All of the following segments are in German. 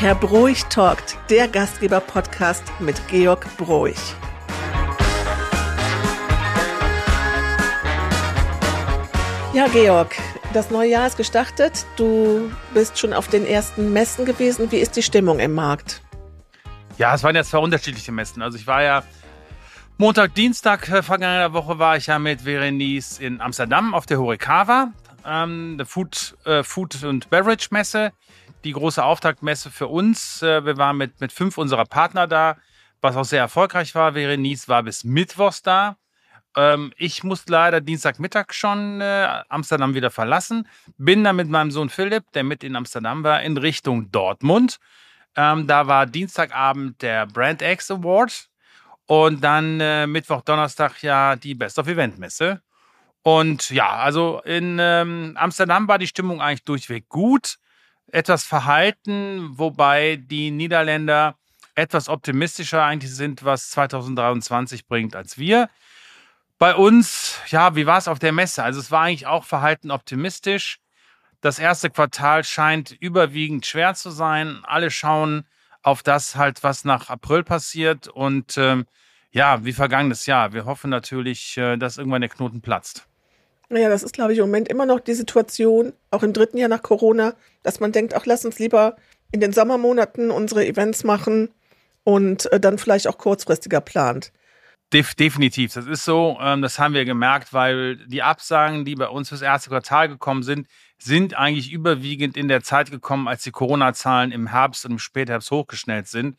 Herr Broich talkt, der Gastgeber-Podcast mit Georg Broich. Ja, Georg, das neue Jahr ist gestartet. Du bist schon auf den ersten Messen gewesen. Wie ist die Stimmung im Markt? Ja, es waren ja zwei unterschiedliche Messen. Also ich war ja Montag, Dienstag äh, vergangener Woche war ich ja mit Verenice in Amsterdam auf der Horikawa, ähm, der Food, äh, Food und Beverage Messe die große Auftaktmesse für uns. Äh, wir waren mit, mit fünf unserer Partner da, was auch sehr erfolgreich war. Verenice war bis Mittwochs da. Ähm, ich musste leider Dienstagmittag schon äh, Amsterdam wieder verlassen. Bin dann mit meinem Sohn Philipp, der mit in Amsterdam war, in Richtung Dortmund. Ähm, da war Dienstagabend der Brand X Award und dann äh, Mittwoch, Donnerstag ja die Best of Event Messe. Und ja, also in ähm, Amsterdam war die Stimmung eigentlich durchweg gut etwas verhalten, wobei die Niederländer etwas optimistischer eigentlich sind, was 2023 bringt, als wir. Bei uns, ja, wie war es auf der Messe? Also es war eigentlich auch verhalten optimistisch. Das erste Quartal scheint überwiegend schwer zu sein. Alle schauen auf das halt, was nach April passiert. Und ähm, ja, wie vergangenes Jahr. Wir hoffen natürlich, äh, dass irgendwann der Knoten platzt. Naja, das ist, glaube ich, im Moment immer noch die Situation, auch im dritten Jahr nach Corona, dass man denkt, ach, lass uns lieber in den Sommermonaten unsere Events machen und äh, dann vielleicht auch kurzfristiger plant. Def definitiv, das ist so. Ähm, das haben wir gemerkt, weil die Absagen, die bei uns fürs erste Quartal gekommen sind, sind eigentlich überwiegend in der Zeit gekommen, als die Corona-Zahlen im Herbst und im Spätherbst hochgeschnellt sind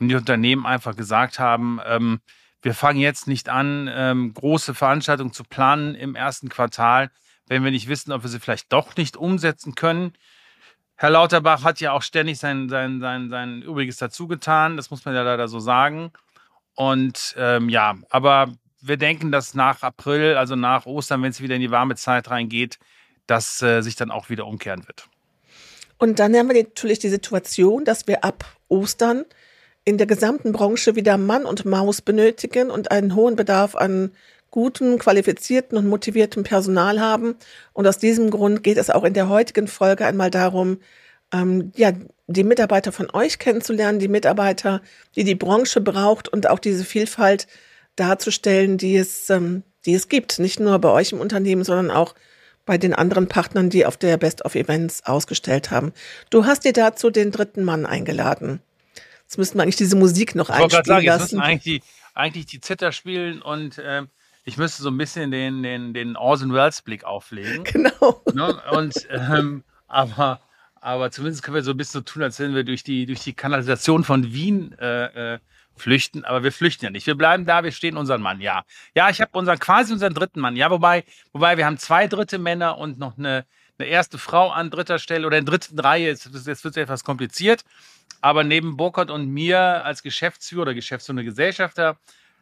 und die Unternehmen einfach gesagt haben, ähm, wir fangen jetzt nicht an, ähm, große Veranstaltungen zu planen im ersten Quartal, wenn wir nicht wissen, ob wir sie vielleicht doch nicht umsetzen können. Herr Lauterbach hat ja auch ständig sein, sein, sein, sein Übriges dazu getan, das muss man ja leider so sagen. Und ähm, ja, aber wir denken, dass nach April, also nach Ostern, wenn es wieder in die warme Zeit reingeht, dass äh, sich dann auch wieder umkehren wird. Und dann haben wir natürlich die Situation, dass wir ab Ostern in der gesamten Branche wieder Mann und Maus benötigen und einen hohen Bedarf an guten, qualifizierten und motiviertem Personal haben. Und aus diesem Grund geht es auch in der heutigen Folge einmal darum, ähm, ja, die Mitarbeiter von euch kennenzulernen, die Mitarbeiter, die die Branche braucht und auch diese Vielfalt darzustellen, die es, ähm, die es gibt. Nicht nur bei euch im Unternehmen, sondern auch bei den anderen Partnern, die auf der Best of Events ausgestellt haben. Du hast dir dazu den dritten Mann eingeladen. Jetzt müssten wir eigentlich diese Musik noch ich einspielen sagen, lassen. Jetzt müssen eigentlich die, eigentlich die Zither spielen und äh, ich müsste so ein bisschen den, den, den Orson Welles Blick auflegen. Genau. Ne? Und, ähm, aber, aber zumindest können wir so ein bisschen so tun, als wenn wir durch die, durch die Kanalisation von Wien äh, äh, flüchten. Aber wir flüchten ja nicht. Wir bleiben da, wir stehen unseren Mann, ja. Ja, ich habe unseren, quasi unseren dritten Mann. Ja, wobei, wobei wir haben zwei dritte Männer und noch eine, eine erste Frau an dritter Stelle oder in dritten Reihe. Jetzt, jetzt wird es etwas kompliziert. Aber neben Burkhardt und mir als Geschäftsführer oder geschäftsführende Gesellschafter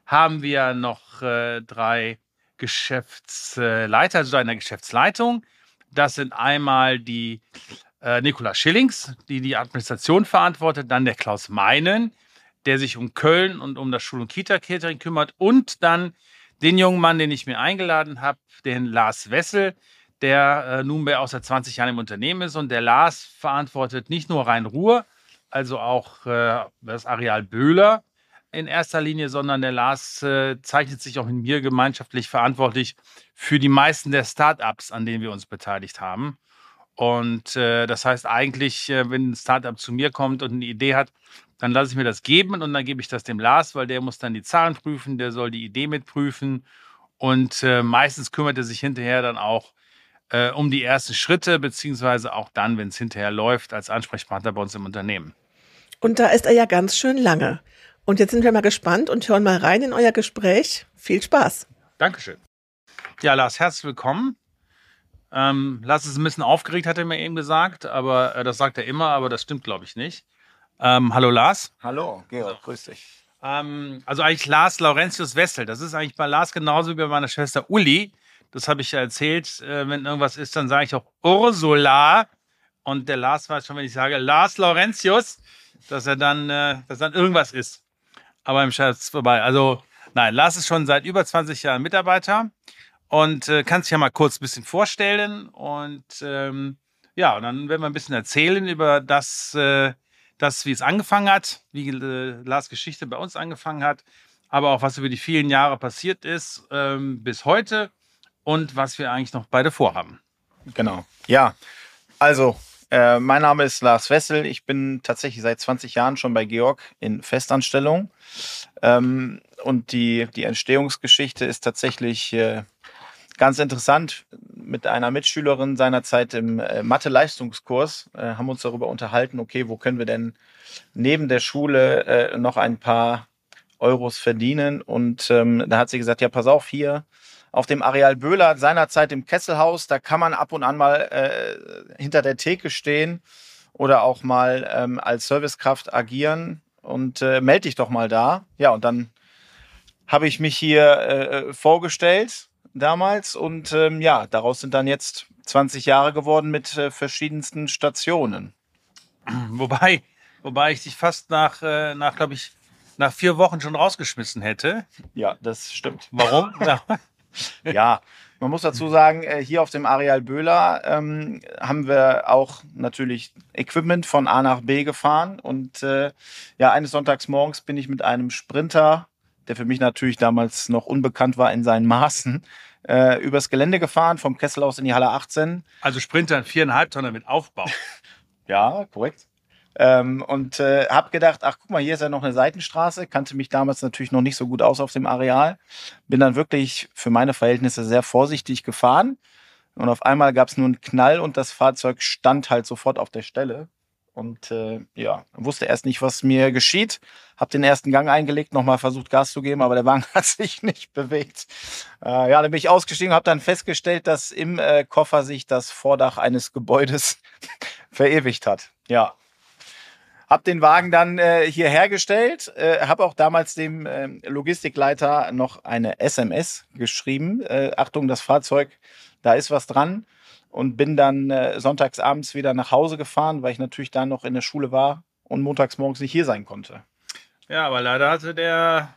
haben wir noch äh, drei Geschäftsleiter, also eine Geschäftsleitung. Das sind einmal die äh, Nikola Schillings, die die Administration verantwortet, dann der Klaus Meinen, der sich um Köln und um das Schul- und Kita-Catering kümmert und dann den jungen Mann, den ich mir eingeladen habe, den Lars Wessel, der äh, nunmehr auch seit 20 Jahren im Unternehmen ist und der Lars verantwortet nicht nur Rhein-Ruhr, also auch äh, das Areal Böhler in erster Linie, sondern der Lars äh, zeichnet sich auch in mir gemeinschaftlich verantwortlich für die meisten der Startups, an denen wir uns beteiligt haben. Und äh, das heißt eigentlich, äh, wenn ein Startup zu mir kommt und eine Idee hat, dann lasse ich mir das geben und dann gebe ich das dem Lars, weil der muss dann die Zahlen prüfen, der soll die Idee mitprüfen und äh, meistens kümmert er sich hinterher dann auch äh, um die ersten Schritte, beziehungsweise auch dann, wenn es hinterher läuft, als Ansprechpartner bei uns im Unternehmen. Und da ist er ja ganz schön lange. Und jetzt sind wir mal gespannt und hören mal rein in euer Gespräch. Viel Spaß. Dankeschön. Ja, Lars, herzlich willkommen. Ähm, Lars ist ein bisschen aufgeregt, hat er mir eben gesagt, aber äh, das sagt er immer, aber das stimmt, glaube ich, nicht. Ähm, hallo Lars. Hallo, Georg, grüß dich. Ähm, also eigentlich Lars Laurentius Wessel. Das ist eigentlich bei Lars genauso wie bei meiner Schwester Uli. Das habe ich ja erzählt. Äh, wenn irgendwas ist, dann sage ich auch Ursula. Und der Lars weiß schon, wenn ich sage Lars Laurentius, dass er dann, äh, dass dann irgendwas ist. Aber im Scherz vorbei. Also, nein, Lars ist schon seit über 20 Jahren Mitarbeiter und äh, kann sich ja mal kurz ein bisschen vorstellen. Und ähm, ja, und dann werden wir ein bisschen erzählen über das, äh, das, wie es angefangen hat, wie äh, Lars Geschichte bei uns angefangen hat, aber auch was über die vielen Jahre passiert ist ähm, bis heute und was wir eigentlich noch beide vorhaben. Genau. Ja, also äh, mein Name ist Lars Wessel. Ich bin tatsächlich seit 20 Jahren schon bei Georg in Festanstellung. Ähm, und die, die Entstehungsgeschichte ist tatsächlich äh, ganz interessant. Mit einer Mitschülerin seinerzeit im äh, Mathe-Leistungskurs äh, haben uns darüber unterhalten, okay, wo können wir denn neben der Schule äh, noch ein paar Euros verdienen? Und ähm, da hat sie gesagt, ja, pass auf, hier auf dem Areal Böhler seinerzeit im Kesselhaus, da kann man ab und an mal äh, hinter der Theke stehen oder auch mal ähm, als Servicekraft agieren und äh, melde dich doch mal da. Ja, und dann habe ich mich hier äh, vorgestellt damals und ähm, ja, daraus sind dann jetzt 20 Jahre geworden mit äh, verschiedensten Stationen. Wobei, wobei ich dich fast nach, äh, nach glaube ich, nach vier Wochen schon rausgeschmissen hätte. Ja, das stimmt. Warum? ja, man muss dazu sagen, äh, hier auf dem Areal Böhler ähm, haben wir auch natürlich Equipment von A nach B gefahren. Und äh, ja, eines Sonntags morgens bin ich mit einem Sprinter der für mich natürlich damals noch unbekannt war in seinen Maßen, äh, übers Gelände gefahren, vom Kesselhaus in die Halle 18. Also Sprinter, viereinhalb Tonner mit Aufbau. ja, korrekt. Ähm, und äh, habe gedacht, ach guck mal, hier ist ja noch eine Seitenstraße. Kannte mich damals natürlich noch nicht so gut aus auf dem Areal. Bin dann wirklich für meine Verhältnisse sehr vorsichtig gefahren. Und auf einmal gab es nur einen Knall und das Fahrzeug stand halt sofort auf der Stelle. Und äh, ja, wusste erst nicht, was mir geschieht. Hab den ersten Gang eingelegt, nochmal versucht Gas zu geben, aber der Wagen hat sich nicht bewegt. Äh, ja, dann bin ich ausgestiegen, habe dann festgestellt, dass im äh, Koffer sich das Vordach eines Gebäudes verewigt hat. Ja, hab den Wagen dann äh, hier hergestellt, äh, habe auch damals dem äh, Logistikleiter noch eine SMS geschrieben. Äh, Achtung, das Fahrzeug, da ist was dran und bin dann äh, sonntags wieder nach Hause gefahren, weil ich natürlich da noch in der Schule war und montags morgens nicht hier sein konnte. Ja, aber leider hatte der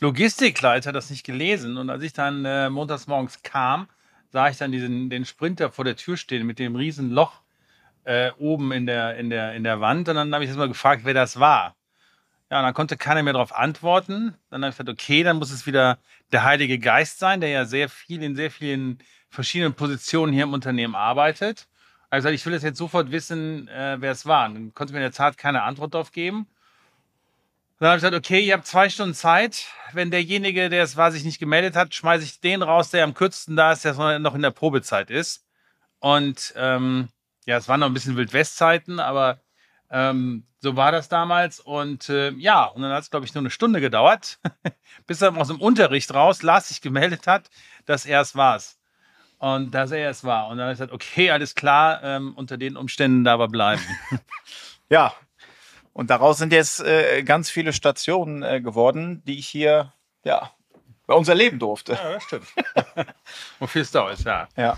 Logistikleiter das nicht gelesen und als ich dann äh, montags morgens kam, sah ich dann diesen den Sprinter vor der Tür stehen mit dem riesen Loch äh, oben in der in der in der Wand und dann habe ich erstmal gefragt, wer das war. Ja, und dann konnte keiner mehr darauf antworten. Dann habe ich gesagt, okay, dann muss es wieder der Heilige Geist sein, der ja sehr viel in sehr vielen verschiedenen Positionen hier im Unternehmen arbeitet. Also ich will das jetzt sofort wissen, äh, wer es war. dann konnte mir in der Tat keine Antwort darauf geben. dann habe ich gesagt, okay, ihr habt zwei Stunden Zeit. Wenn derjenige, der es war, sich nicht gemeldet hat, schmeiße ich den raus, der am kürzesten da ist, der noch in der Probezeit ist. Und ähm, ja, es waren noch ein bisschen Wildwestzeiten, aber ähm, so war das damals. Und äh, ja, und dann hat es, glaube ich, nur eine Stunde gedauert, bis er aus dem Unterricht raus Lars sich gemeldet hat, dass er es war. Und dass er es war. Und dann habe ich gesagt, okay, alles klar, ähm, unter den Umständen da aber bleiben. ja, und daraus sind jetzt äh, ganz viele Stationen äh, geworden, die ich hier, ja, bei uns erleben durfte. Ja, das stimmt. Wofür es da ist, ja. Ja.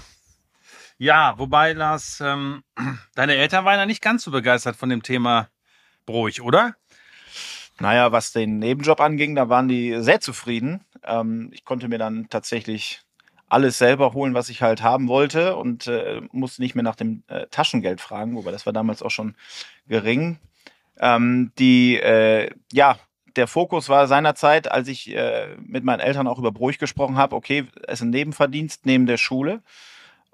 Ja, wobei, Lars, ähm, deine Eltern waren ja nicht ganz so begeistert von dem Thema Bruch, oder? Naja, was den Nebenjob anging, da waren die sehr zufrieden. Ähm, ich konnte mir dann tatsächlich alles selber holen, was ich halt haben wollte und äh, musste nicht mehr nach dem äh, Taschengeld fragen, wobei das war damals auch schon gering. Ähm, die, äh, ja, der Fokus war seinerzeit, als ich äh, mit meinen Eltern auch über Bruch gesprochen habe, okay, es ist ein Nebenverdienst neben der Schule.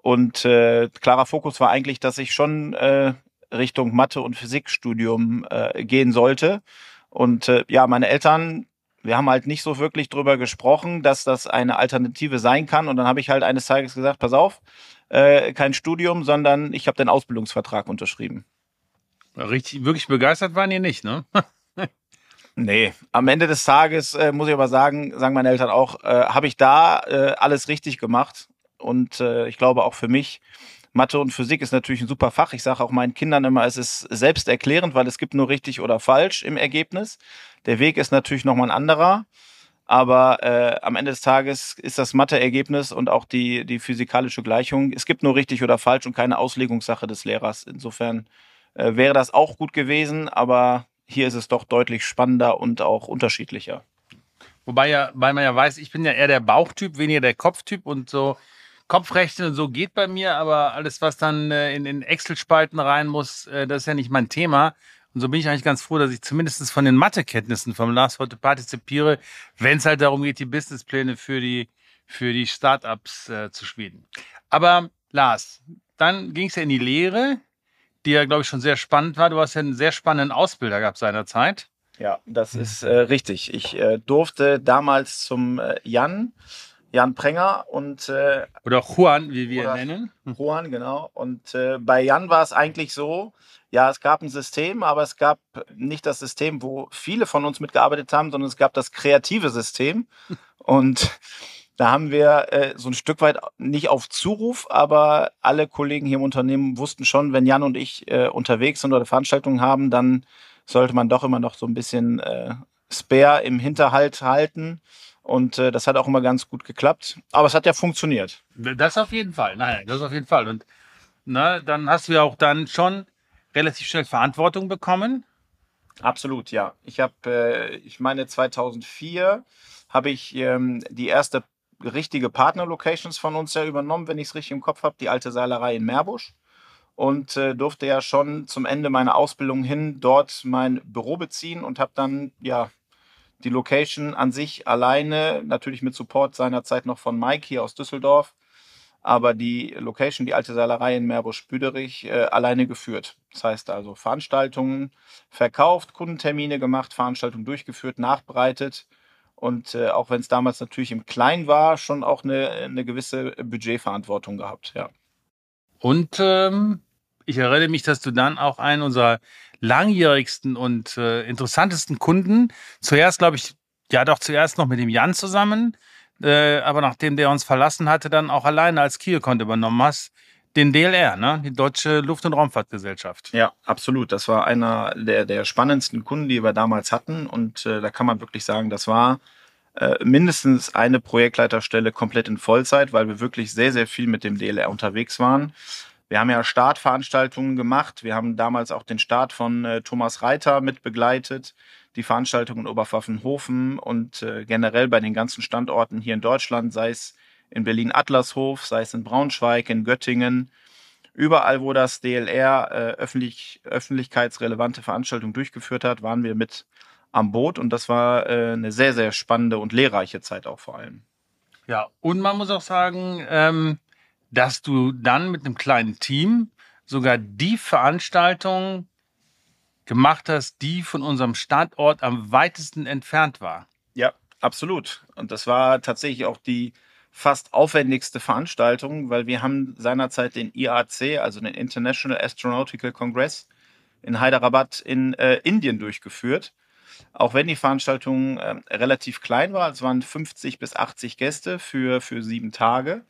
Und äh, klarer Fokus war eigentlich, dass ich schon äh, Richtung Mathe- und Physikstudium äh, gehen sollte. Und äh, ja, meine Eltern wir haben halt nicht so wirklich drüber gesprochen, dass das eine Alternative sein kann. Und dann habe ich halt eines Tages gesagt, pass auf, äh, kein Studium, sondern ich habe den Ausbildungsvertrag unterschrieben. Richtig, wirklich begeistert waren die nicht, ne? nee, am Ende des Tages äh, muss ich aber sagen, sagen meine Eltern auch, äh, habe ich da äh, alles richtig gemacht. Und äh, ich glaube auch für mich, Mathe und Physik ist natürlich ein super Fach. Ich sage auch meinen Kindern immer, es ist selbsterklärend, weil es gibt nur richtig oder falsch im Ergebnis. Der Weg ist natürlich nochmal ein anderer. Aber äh, am Ende des Tages ist das Mathe-Ergebnis und auch die, die physikalische Gleichung, es gibt nur richtig oder falsch und keine Auslegungssache des Lehrers. Insofern äh, wäre das auch gut gewesen, aber hier ist es doch deutlich spannender und auch unterschiedlicher. Wobei ja, weil man ja weiß, ich bin ja eher der Bauchtyp, weniger der Kopftyp und so Kopfrechnen und so geht bei mir, aber alles, was dann äh, in, in Excel-Spalten rein muss, äh, das ist ja nicht mein Thema. Und so bin ich eigentlich ganz froh, dass ich zumindest von den Mathekenntnissen vom Lars heute partizipiere, wenn es halt darum geht, die Businesspläne für die, für die Startups äh, zu schmieden. Aber Lars, dann ging es ja in die Lehre, die ja, glaube ich, schon sehr spannend war. Du hast ja einen sehr spannenden Ausbilder gehabt seinerzeit. Ja, das ist äh, richtig. Ich äh, durfte damals zum äh, Jan, Jan Prenger und äh, oder Juan, wie wir ihn nennen. Juan, genau. Und äh, bei Jan war es eigentlich so, ja, es gab ein System, aber es gab nicht das System, wo viele von uns mitgearbeitet haben, sondern es gab das kreative System. Und da haben wir äh, so ein Stück weit nicht auf Zuruf, aber alle Kollegen hier im Unternehmen wussten schon, wenn Jan und ich äh, unterwegs sind oder Veranstaltungen haben, dann sollte man doch immer noch so ein bisschen äh, Spare im Hinterhalt halten. Und äh, das hat auch immer ganz gut geklappt. Aber es hat ja funktioniert. Das auf jeden Fall. Nein, das auf jeden Fall. Und ne, dann hast du ja auch dann schon relativ schnell Verantwortung bekommen. Absolut, ja. Ich habe, äh, ich meine, 2004 habe ich ähm, die erste richtige Partner-Locations von uns ja übernommen, wenn ich es richtig im Kopf habe, die alte Seilerei in Meerbusch. Und äh, durfte ja schon zum Ende meiner Ausbildung hin dort mein Büro beziehen und habe dann ja die Location an sich alleine, natürlich mit Support seinerzeit noch von Mike hier aus Düsseldorf, aber die Location, die alte Seilerei in Meerbusch-Büderich, äh, alleine geführt. Das heißt also Veranstaltungen verkauft, Kundentermine gemacht, Veranstaltungen durchgeführt, nachbereitet und äh, auch wenn es damals natürlich im Kleinen war, schon auch eine, eine gewisse Budgetverantwortung gehabt, ja. Und ähm, ich erinnere mich, dass du dann auch einen unserer langjährigsten und äh, interessantesten Kunden, zuerst glaube ich, ja doch zuerst noch mit dem Jan zusammen, äh, aber nachdem der uns verlassen hatte, dann auch alleine als Key-Account übernommen hast, den DLR, ne? die Deutsche Luft- und Raumfahrtgesellschaft. Ja, absolut. Das war einer der, der spannendsten Kunden, die wir damals hatten. Und äh, da kann man wirklich sagen, das war äh, mindestens eine Projektleiterstelle komplett in Vollzeit, weil wir wirklich sehr, sehr viel mit dem DLR unterwegs waren. Wir haben ja Startveranstaltungen gemacht. Wir haben damals auch den Start von äh, Thomas Reiter mit begleitet, die Veranstaltung in Oberpfaffenhofen und äh, generell bei den ganzen Standorten hier in Deutschland, sei es in Berlin-Adlershof, sei es in Braunschweig, in Göttingen. Überall, wo das DLR äh, öffentlich, öffentlichkeitsrelevante Veranstaltungen durchgeführt hat, waren wir mit am Boot und das war äh, eine sehr, sehr spannende und lehrreiche Zeit auch vor allem. Ja, und man muss auch sagen, ähm, dass du dann mit einem kleinen Team sogar die Veranstaltung gemacht hast, die von unserem Standort am weitesten entfernt war. Ja, absolut. Und das war tatsächlich auch die fast aufwendigste Veranstaltung, weil wir haben seinerzeit den IAC, also den International Astronautical Congress, in Hyderabad in äh, Indien durchgeführt. Auch wenn die Veranstaltung äh, relativ klein war, es waren 50 bis 80 Gäste für, für sieben Tage.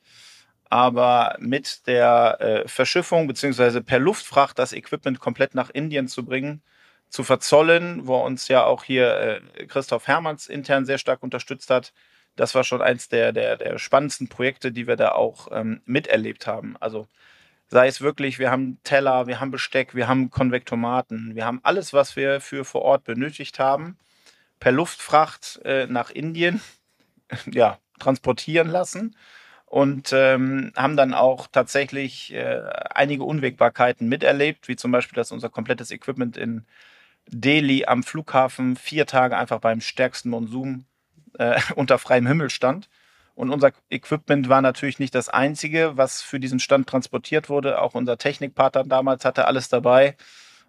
Aber mit der äh, Verschiffung beziehungsweise per Luftfracht das Equipment komplett nach Indien zu bringen, zu verzollen, wo uns ja auch hier äh, Christoph Hermanns intern sehr stark unterstützt hat, das war schon eins der, der, der spannendsten Projekte, die wir da auch ähm, miterlebt haben. Also sei es wirklich, wir haben Teller, wir haben Besteck, wir haben Konvektomaten, wir haben alles, was wir für vor Ort benötigt haben, per Luftfracht äh, nach Indien ja, transportieren lassen und ähm, haben dann auch tatsächlich äh, einige Unwägbarkeiten miterlebt, wie zum Beispiel, dass unser komplettes Equipment in Delhi am Flughafen vier Tage einfach beim stärksten Monsum äh, unter freiem Himmel stand. Und unser Equipment war natürlich nicht das einzige, was für diesen Stand transportiert wurde. Auch unser Technikpartner damals hatte alles dabei.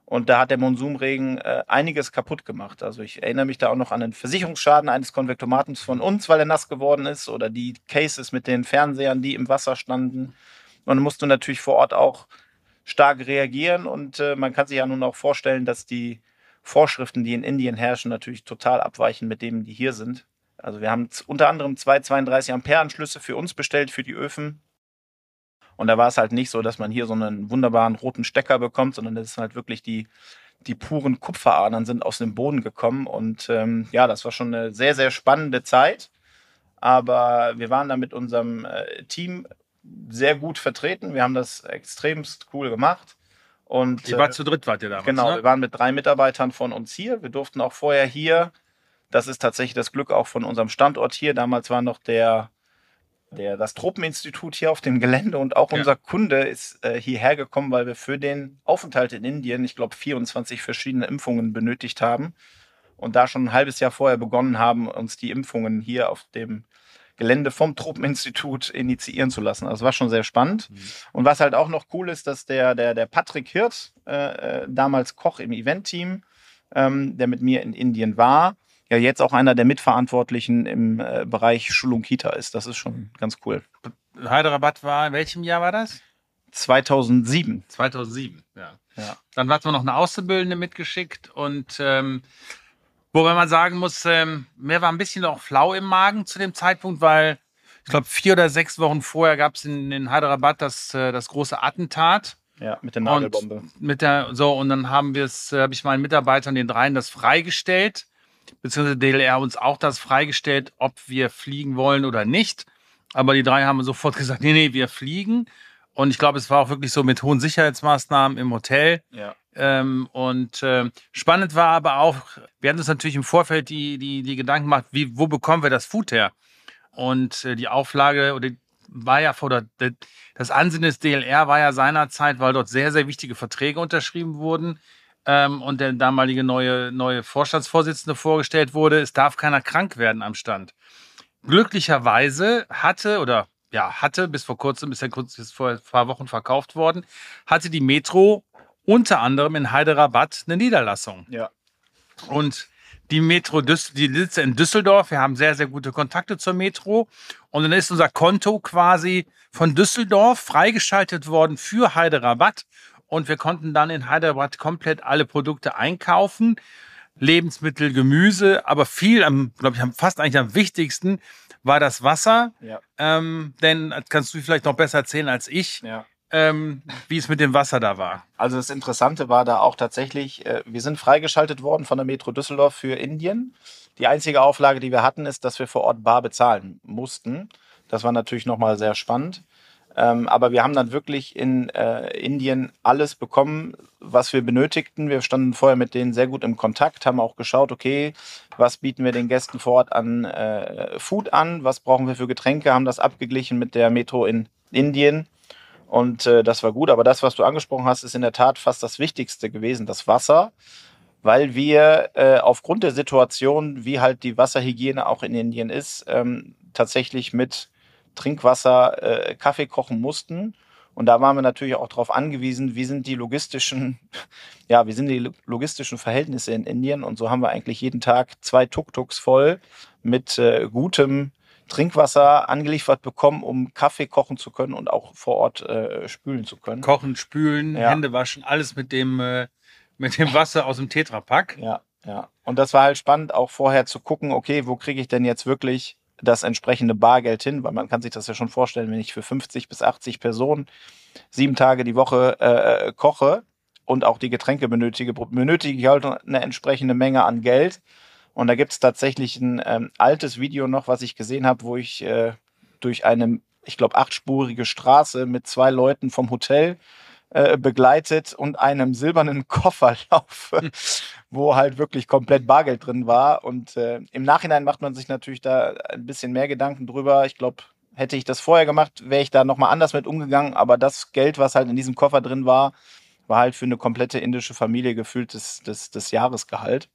Und da hat der Monsumregen äh, einiges kaputt gemacht. Also ich erinnere mich da auch noch an den Versicherungsschaden eines Konvektomatens von uns, weil er nass geworden ist. Oder die Cases mit den Fernsehern, die im Wasser standen. Man musste natürlich vor Ort auch stark reagieren. Und äh, man kann sich ja nun auch vorstellen, dass die Vorschriften, die in Indien herrschen, natürlich total abweichen mit denen, die hier sind. Also wir haben unter anderem zwei 32 Ampere Anschlüsse für uns bestellt, für die Öfen. Und da war es halt nicht so, dass man hier so einen wunderbaren roten Stecker bekommt, sondern das ist halt wirklich die, die puren Kupferadern sind aus dem Boden gekommen. Und ähm, ja, das war schon eine sehr, sehr spannende Zeit. Aber wir waren da mit unserem äh, Team sehr gut vertreten. Wir haben das extremst cool gemacht. Und, Ihr wart zu dritt, wart ihr damals, Genau, ne? wir waren mit drei Mitarbeitern von uns hier. Wir durften auch vorher hier, das ist tatsächlich das Glück auch von unserem Standort hier. Damals war noch der der, das Tropeninstitut hier auf dem Gelände und auch Ja. unser Kunde ist äh, hierher gekommen, weil wir für den Aufenthalt in Indien, ich glaube, 24 verschiedene Impfungen benötigt haben und da schon ein halbes Jahr vorher begonnen haben, uns die Impfungen hier auf dem Gelände vom Tropeninstitut initiieren zu lassen. Also war schon sehr spannend. Und was halt auch noch cool ist, dass der, der, der Patrick Hirt, äh, äh, damals Koch im Event-Team, ähm, der mit mir in Indien war, ja jetzt auch einer der Mitverantwortlichen im äh, Bereich Schulung Kita ist. Das ist schon ganz cool. Hyderabad war, in welchem Jahr war das? 2007. 2007, ja. Ja. Dann hat man noch eine Auszubildende mitgeschickt und ähm, wobei man sagen muss, ähm, mir war ein bisschen auch flau im Magen zu dem Zeitpunkt, weil ich glaube, vier oder sechs Wochen vorher gab es in, in Hyderabad das, äh, das große Attentat. Ja, mit der Nagelbombe. mit der so und dann haben wir es, äh, habe ich meinen Mitarbeitern den dreien das freigestellt, beziehungsweise DLR uns auch das freigestellt, ob wir fliegen wollen oder nicht. Aber die drei haben sofort gesagt, nee, nee, wir fliegen. Und ich glaube, es war auch wirklich so mit hohen Sicherheitsmaßnahmen im Hotel. Ja. Ähm, und ähm, spannend war aber auch, wir hatten uns natürlich im Vorfeld die, die, die Gedanken gemacht, wie, wo bekommen wir das Food her? Und äh, die Auflage oder war ja vor der, das Ansinnen des DLR war ja seinerzeit, weil dort sehr, sehr wichtige Verträge unterschrieben wurden ähm, und der damalige neue, neue Vorstandsvorsitzende vorgestellt wurde, es darf keiner krank werden am Stand. Glücklicherweise hatte oder ja, hatte bis vor kurzem, bis ja kurz bis vor ein paar Wochen verkauft worden, hatte die Metro unter anderem in Hyderabad eine Niederlassung. Ja. Und die Metro, die sitzt in Düsseldorf. Wir haben sehr, sehr gute Kontakte zur Metro. Und dann ist unser Konto quasi von Düsseldorf freigeschaltet worden für Hyderabad. Und wir konnten dann in Hyderabad komplett alle Produkte einkaufen. Lebensmittel, Gemüse, aber viel, am, glaube ich, am- fast eigentlich am wichtigsten war das Wasser. Ja. Ähm, denn das kannst du vielleicht noch besser erzählen als ich, Ja. ähm, wie es mit dem Wasser da war. Also das Interessante war da auch tatsächlich, äh, wir sind freigeschaltet worden von der Metro Düsseldorf für Indien. Die einzige Auflage, die wir hatten, ist, dass wir vor Ort bar bezahlen mussten. Das war natürlich nochmal sehr spannend. Ähm, aber wir haben dann wirklich in äh, Indien alles bekommen, was wir benötigten. Wir standen vorher mit denen sehr gut im Kontakt, haben auch geschaut, okay, was bieten wir den Gästen vor Ort an äh, Food an, was brauchen wir für Getränke, haben das abgeglichen mit der Metro in Indien. Und äh, das war gut. Aber das, was du angesprochen hast, ist in der Tat fast das Wichtigste gewesen, das Wasser. Weil wir äh, aufgrund der Situation, wie halt die Wasserhygiene auch in Indien ist, ähm, tatsächlich mit Trinkwasser äh, Kaffee kochen mussten. Und da waren wir natürlich auch darauf angewiesen, wie sind die logistischen, ja, wie sind die lo- logistischen Verhältnisse in Indien. Und so haben wir eigentlich jeden Tag zwei Tuk-Tuks voll mit äh, gutem Trinkwasser angeliefert bekommen, um Kaffee kochen zu können und auch vor Ort äh, spülen zu können. Kochen, spülen, Ja. Hände waschen, alles mit dem, äh, mit dem Wasser aus dem Tetrapack. Ja, ja. Und das war halt spannend, auch vorher zu gucken, okay, wo kriege ich denn jetzt wirklich das entsprechende Bargeld hin? Weil man kann sich das ja schon vorstellen, wenn ich für 50 bis 80 Personen sieben Tage die Woche äh, koche und auch die Getränke benötige, benötige ich halt eine entsprechende Menge an Geld. Und da gibt es tatsächlich ein ähm, altes Video noch, was ich gesehen habe, wo ich äh, durch eine, ich glaube, achtspurige Straße mit zwei Leuten vom Hotel äh, begleitet und einem silbernen Koffer laufe, wo halt wirklich komplett Bargeld drin war. Und äh, im Nachhinein macht man sich natürlich da ein bisschen mehr Gedanken drüber. Ich glaube, hätte ich das vorher gemacht, wäre ich da nochmal anders mit umgegangen. Aber das Geld, was halt in diesem Koffer drin war, war halt für eine komplette indische Familie gefühlt das, das, das Jahresgehalt.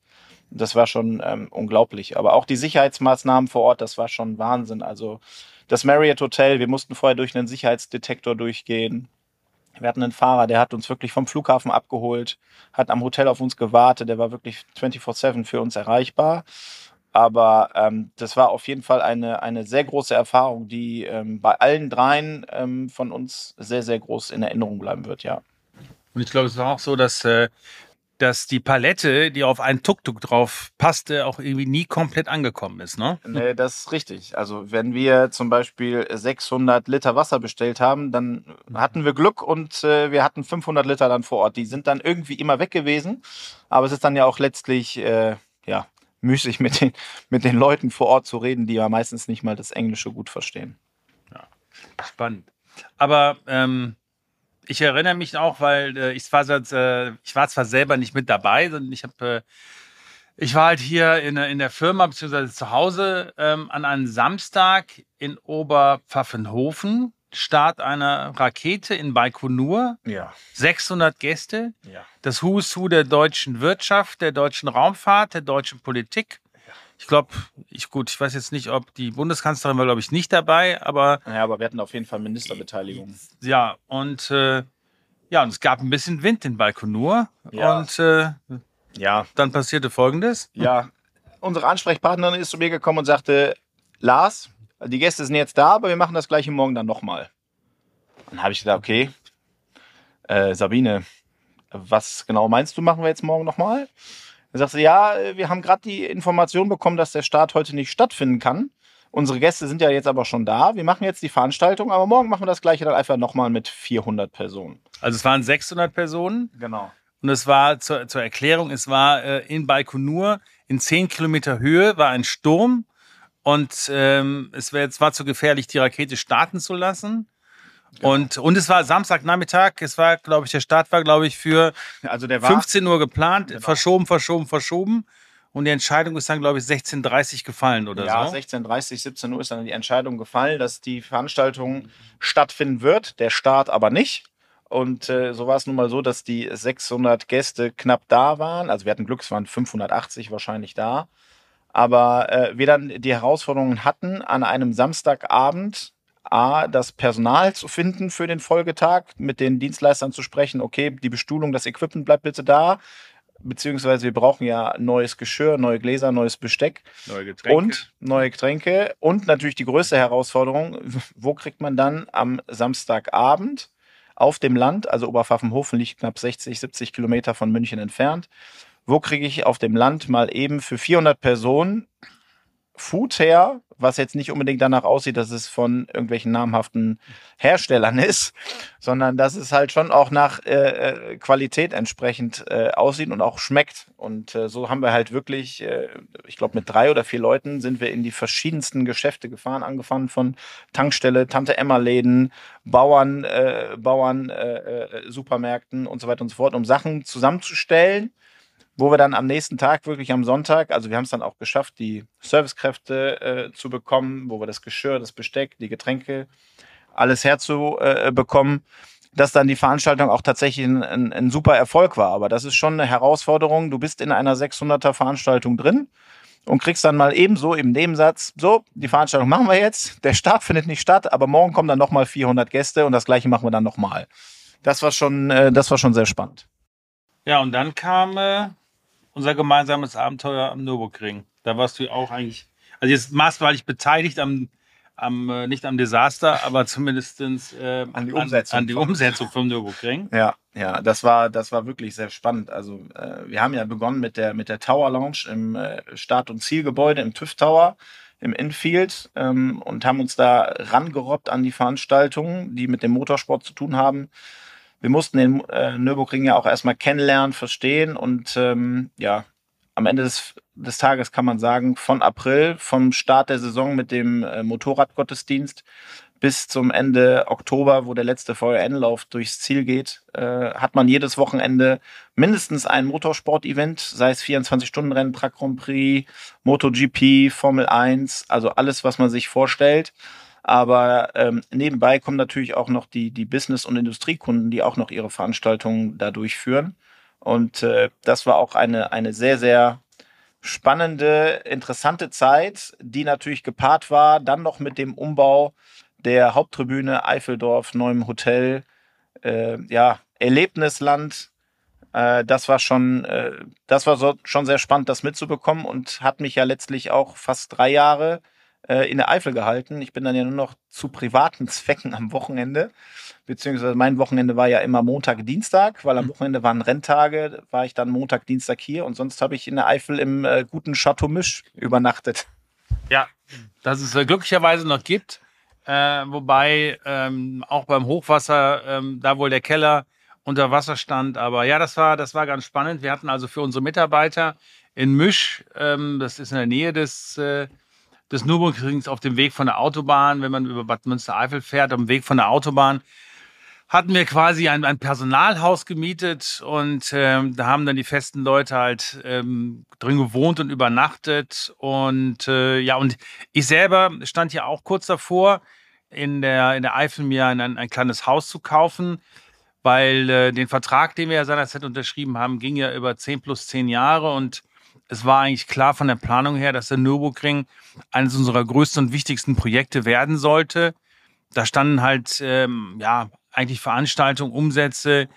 Das war schon ähm, unglaublich. Aber auch die Sicherheitsmaßnahmen vor Ort, das war schon Wahnsinn. Also das Marriott Hotel, wir mussten vorher durch einen Sicherheitsdetektor durchgehen. Wir hatten einen Fahrer, der hat uns wirklich vom Flughafen abgeholt, hat am Hotel auf uns gewartet, der war wirklich 24-7 für uns erreichbar. Aber ähm, das war auf jeden Fall eine, eine sehr große Erfahrung, die ähm, bei allen dreien ähm, von uns sehr, sehr groß in Erinnerung bleiben wird, ja. Und ich glaube, es war auch so, dass, äh, dass die Palette, die auf einen Tuk-Tuk drauf passte, auch irgendwie nie komplett angekommen ist, ne? Nee, das ist richtig. Also wenn wir zum Beispiel 600 Liter Wasser bestellt haben, dann hatten wir Glück und äh, wir hatten 500 Liter dann vor Ort. Die sind dann irgendwie immer weg gewesen, aber es ist dann ja auch letztlich äh, ja müßig mit den mit den Leuten vor Ort zu reden, die ja meistens nicht mal das Englische gut verstehen. Spannend. Aber ähm, ich erinnere mich auch, weil äh, ich, war, äh, ich war zwar selber nicht mit dabei, sondern ich habe Ich war halt hier in, in der Firma beziehungsweise zu Hause ähm, an einem Samstag in Oberpfaffenhofen. Start einer Rakete in Baikonur. Ja. 600 Gäste. Ja. Das Who's Who der deutschen Wirtschaft, der deutschen Raumfahrt, der deutschen Politik. Ich glaube, ich gut, ich weiß jetzt nicht, ob die Bundeskanzlerin war, glaube ich, nicht dabei, aber Ja, aber wir hatten auf jeden Fall Ministerbeteiligung. ja, und äh, ja, und es gab ein bisschen Wind in Baikonur. Ja. Und äh, Ja, dann passierte folgendes. ja. Unsere Ansprechpartnerin ist zu mir gekommen und sagte, Lars, die Gäste sind jetzt da, aber wir machen das gleiche morgen dann nochmal. Dann habe ich gedacht, okay, äh, Sabine, was genau meinst du, machen wir jetzt morgen nochmal? Dann sagte sie, ja, äh, wir haben gerade die Information bekommen, dass der Start heute nicht stattfinden kann. Unsere Gäste sind ja jetzt aber schon da. Wir machen jetzt die Veranstaltung, aber morgen machen wir das gleiche dann einfach nochmal mit 400 Personen. Also es waren 600 Personen Genau. und es war zur, zur Erklärung, es war äh, in Baikonur in 10 Kilometer Höhe war ein Sturm und ähm, es wär, es war zu gefährlich, die Rakete starten zu lassen. Und, und es war Samstagnachmittag, es war, glaube ich, der Start war, glaube ich, für Also der war 15 Uhr geplant, Genau. verschoben, verschoben, verschoben. Und die Entscheidung ist dann, glaube ich, 16.30 Uhr gefallen oder ja, so. 16.30, 17 Uhr ist dann die Entscheidung gefallen, dass die Veranstaltung stattfinden wird, der Start aber nicht. Und äh, so war es nun mal so, dass die 600 Gäste knapp da waren. Also wir hatten Glück, es waren 580 wahrscheinlich da. Aber äh, wir dann die Herausforderungen hatten, an einem Samstagabend A, das Personal zu finden für den Folgetag, mit den Dienstleistern zu sprechen, okay, die Bestuhlung, das Equipment bleibt bitte da, beziehungsweise wir brauchen ja neues Geschirr, neue Gläser, neues Besteck Neue Getränke. und neue Getränke und natürlich die größte Herausforderung, wo kriegt man dann am Samstagabend auf dem Land, also Oberpfaffenhofen liegt knapp 60, 70 Kilometer von München entfernt, wo kriege ich auf dem Land mal eben für 400 Personen Food her, was jetzt nicht unbedingt danach aussieht, dass es von irgendwelchen namhaften Herstellern ist, sondern dass es halt schon auch nach äh, äh, Qualität entsprechend äh, aussieht und auch schmeckt. Und äh, so haben wir halt wirklich, äh, ich glaube, mit drei oder vier Leuten sind wir in die verschiedensten Geschäfte gefahren, angefangen von Tankstelle, Tante Emma Läden, Bauern, äh, Bauern, Supermärkten und so weiter und so fort, um Sachen zusammenzustellen wo wir dann am nächsten Tag, wirklich am Sonntag, also wir haben es dann auch geschafft, die Servicekräfte äh, zu bekommen, wo wir das Geschirr, das Besteck, die Getränke, alles herzubekommen, äh, dass dann die Veranstaltung auch tatsächlich ein, ein, ein super Erfolg war. Aber das ist schon eine Herausforderung. Du bist in einer 600er Veranstaltung drin und kriegst dann mal ebenso im Nebensatz, so, die Veranstaltung machen wir jetzt, der Start findet nicht statt, aber morgen kommen dann nochmal 400 Gäste und das gleiche machen wir dann nochmal. Das war schon, äh, das war schon sehr spannend. Ja, und dann kam äh, unser gemeinsames Abenteuer am Nürburgring. Da warst du auch eigentlich, also jetzt maßgeblich beteiligt am, am äh, nicht am Desaster, aber zumindest äh, An die Umsetzung An, an die Umsetzung vom Nürburgring. Ja, ja, das war, das war wirklich sehr spannend. Also äh, wir haben ja begonnen mit der, mit der Tower Lounge im äh, Start- und Zielgebäude im TÜV Tower im Infield ähm, und haben uns da rangerobbt an die Veranstaltungen, die mit dem Motorsport zu tun haben. Wir mussten den äh, Nürburgring ja auch erstmal kennenlernen, verstehen und ähm, ja, am Ende des, des Tages kann man sagen, von April, vom Start der Saison mit dem äh, Motorradgottesdienst bis zum Ende Oktober, wo der letzte VRN-Lauf durchs Ziel geht, äh, hat man jedes Wochenende mindestens ein Motorsport-Event, sei es 24-Stunden-Rennen, Truck Grand Prix, MotoGP, Formel 1, also alles, was man sich vorstellt. Aber ähm, nebenbei kommen natürlich auch noch die, die Business- und Industriekunden, die auch noch ihre Veranstaltungen da durchführen. Und äh, das war auch eine, eine sehr, sehr spannende, interessante Zeit, die natürlich gepaart war, dann noch mit dem Umbau der Haupttribüne Eifeldorf, neuem Hotel, äh, ja, Erlebnisland. Äh, das war schon, äh, das war so, schon sehr spannend, das mitzubekommen und hat mich ja letztlich auch fast drei Jahre äh, in der Eifel gehalten. Ich bin dann ja nur noch zu privaten Zwecken am Wochenende, beziehungsweise mein Wochenende war ja immer Montag, Dienstag, weil am Wochenende waren Renntage, war ich dann Montag, Dienstag hier und sonst habe ich in der Eifel im äh, guten Chateau Misch übernachtet. Ja, dass es äh, glücklicherweise noch gibt. Äh, wobei ähm, auch beim Hochwasser, ähm, da wohl der Keller unter Wasser stand. Aber ja, das war, das war ganz spannend. Wir hatten also für unsere Mitarbeiter in Misch, ähm, das ist in der Nähe des, äh, des Nürburgrings auf dem Weg von der Autobahn, wenn man über Bad Münstereifel fährt, am Weg von der Autobahn, hatten wir quasi ein, ein Personalhaus gemietet und ähm, da haben dann die festen Leute halt ähm, drin gewohnt und übernachtet. Und äh, ja, und ich selber stand ja auch kurz davor, in der, in der Eifel mir ein, ein kleines Haus zu kaufen, weil äh, den Vertrag, den wir ja seinerzeit unterschrieben haben, ging ja über 10 plus 10 Jahre und es war eigentlich klar von der Planung her, dass der Nürburgring eines unserer größten und wichtigsten Projekte werden sollte. Da standen halt ähm, ja eigentlich Veranstaltungen, Umsätze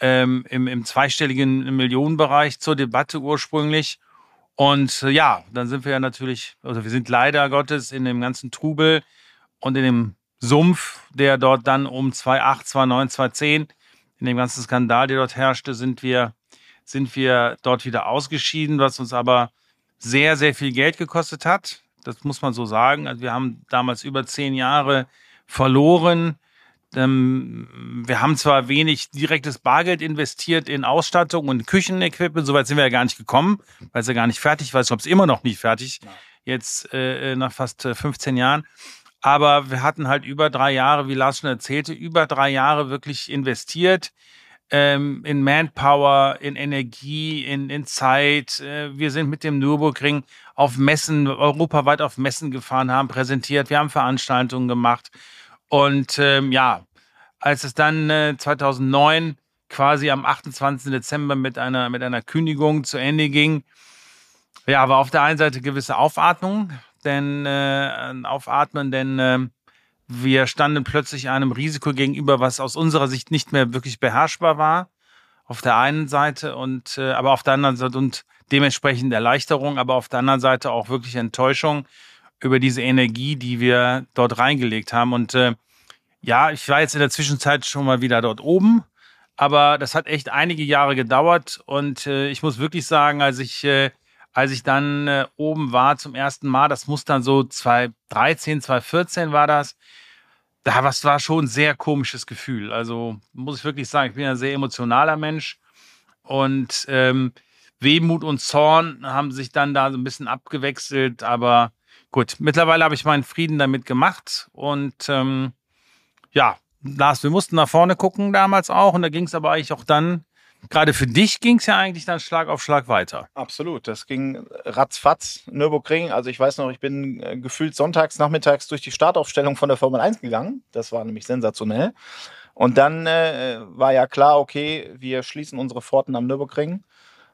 ähm, im, im zweistelligen Millionenbereich zur Debatte ursprünglich. Und äh, ja, dann sind wir ja natürlich, also wir sind leider Gottes in dem ganzen Trubel und in dem Sumpf, der dort dann um 2008, 2009, 2010, in dem ganzen Skandal, der dort herrschte, sind wir, sind wir dort wieder ausgeschieden, was uns aber sehr, sehr viel Geld gekostet hat. Das muss man so sagen. Also wir haben damals über zehn Jahre verloren ähm, wir haben zwar wenig direktes Bargeld investiert in Ausstattung und Küchenequipment, soweit sind wir ja gar nicht gekommen, weil es ja gar nicht fertig war. Ich glaube, es ist immer noch nicht fertig, jetzt äh, nach fast 15 äh, Jahren. Aber wir hatten halt über drei Jahre, wie Lars schon erzählte, über drei Jahre wirklich investiert ähm, in Manpower, in Energie, in, in Zeit. Äh, wir sind mit dem Nürburgring auf Messen, europaweit auf Messen gefahren, haben präsentiert, wir haben Veranstaltungen gemacht. Und ähm, ja, als es dann äh, 2009 quasi am 28. Dezember mit einer, mit einer Kündigung zu Ende ging, ja, war auf der einen Seite gewisse Aufatmung, denn äh, Aufatmen, denn äh, wir standen plötzlich einem Risiko gegenüber, was aus unserer Sicht nicht mehr wirklich beherrschbar war. Auf der einen Seite und äh, aber auf der anderen Seite und dementsprechend Erleichterung, aber auf der anderen Seite auch wirklich Enttäuschung, über diese Energie, die wir dort reingelegt haben. Und äh, ja, ich war jetzt in der Zwischenzeit schon mal wieder dort oben, aber das hat echt einige Jahre gedauert. Und äh, ich muss wirklich sagen, als ich, äh, als ich dann äh, oben war zum ersten Mal, das muss dann so 2013, 2014 war das, da was war schon ein sehr komisches Gefühl. Also muss ich wirklich sagen, ich bin ein sehr emotionaler Mensch. Und ähm, Wehmut und Zorn haben sich dann da so ein bisschen abgewechselt, aber gut, mittlerweile habe ich meinen Frieden damit gemacht. Und ähm, ja, Lars, wir mussten nach vorne gucken damals auch. Und da ging es aber eigentlich auch dann, gerade für dich ging es ja eigentlich dann Schlag auf Schlag weiter. Absolut, das ging ratzfatz, Nürburgring. Also ich weiß noch, ich bin äh, gefühlt sonntags, nachmittags durch die Startaufstellung von der Formel 1 gegangen. Das war nämlich sensationell. Und dann äh, war ja klar, okay, wir schließen unsere Pforten am Nürburgring,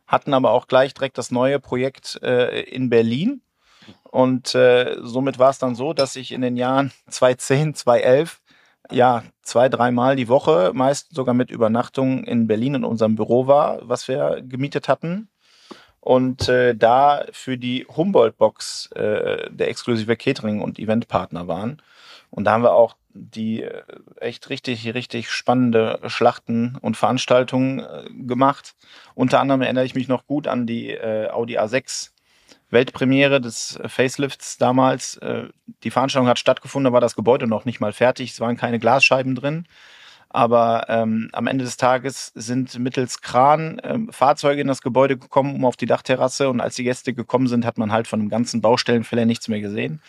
hatten aber auch gleich direkt das neue Projekt äh, in Berlin und äh, somit war es dann so, dass ich in den Jahren 2010, 2011 ja zwei, dreimal die Woche, meist sogar mit Übernachtung in Berlin in unserem Büro war, was wir gemietet hatten. Und äh, da für die Humboldt-Box äh, der exklusive Catering- und Eventpartner waren. Und da haben wir auch die äh, echt richtig, richtig spannende Schlachten und Veranstaltungen äh, gemacht. Unter anderem erinnere ich mich noch gut an die äh, Audi A6 Weltpremiere des Facelifts damals. Äh, die Veranstaltung hat stattgefunden, da war das Gebäude noch nicht mal fertig, es waren keine Glasscheiben drin. Aber ähm, am Ende des Tages sind mittels Kran ähm, Fahrzeuge in das Gebäude gekommen, um auf die Dachterrasse. Und als die Gäste gekommen sind, hat man halt von dem ganzen Baustellenfäller nichts mehr gesehen.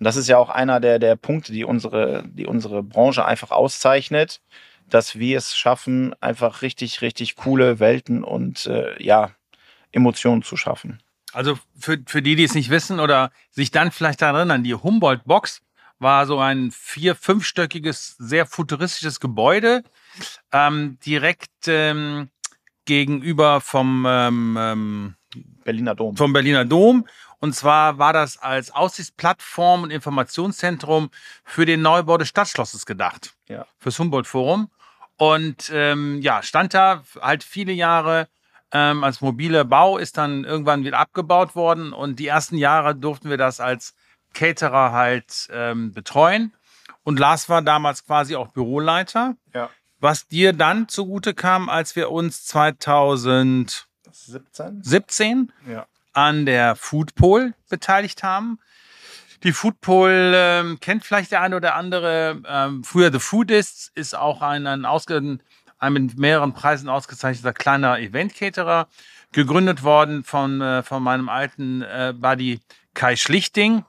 Und das ist ja auch einer der, der Punkte, die unsere, die unsere Branche einfach auszeichnet, dass wir es schaffen, einfach richtig, richtig coole Welten und äh, ja, Emotionen zu schaffen. Also für, für die, die es nicht wissen oder sich dann vielleicht erinnern, die Humboldt-Box war so ein vier-, fünfstöckiges, sehr futuristisches Gebäude, ähm, direkt ähm, gegenüber vom ähm, ähm, Berliner Dom. Vom Berliner Dom. Und zwar war das als Aussichtsplattform und Informationszentrum für den Neubau des Stadtschlosses gedacht. Ja. Fürs Humboldt-Forum. Und ähm, ja, stand da halt viele Jahre ähm, als mobiler Bau, ist dann irgendwann wieder abgebaut worden und die ersten Jahre durften wir das als Caterer halt ähm, betreuen. Und Lars war damals quasi auch Büroleiter. Ja. Was dir dann zugute kam, als wir uns 2017 17 ja. an der Foodpol beteiligt haben. Die Foodpol ähm, kennt vielleicht der eine oder andere. Ähm, früher The Foodists ist auch ein, ein ausge ein mit mehreren Preisen ausgezeichneter kleiner Event-Caterer, gegründet worden von, äh, von meinem alten äh, Buddy Kai Schlichting.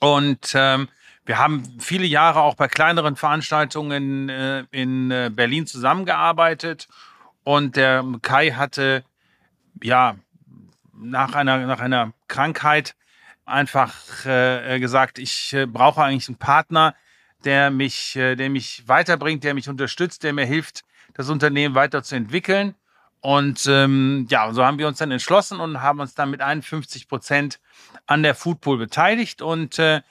Und ähm, wir haben viele Jahre auch bei kleineren Veranstaltungen äh, in äh, Berlin zusammengearbeitet und der Kai hatte ja nach einer, nach einer Krankheit einfach äh, gesagt, ich äh, brauche eigentlich einen Partner, der mich, äh, der mich weiterbringt, der mich unterstützt, der mir hilft, das Unternehmen weiterzuentwickeln. Und ähm, ja, so haben wir uns dann entschlossen und haben uns dann mit 51 Prozent an der Foodpool beteiligt. Und äh,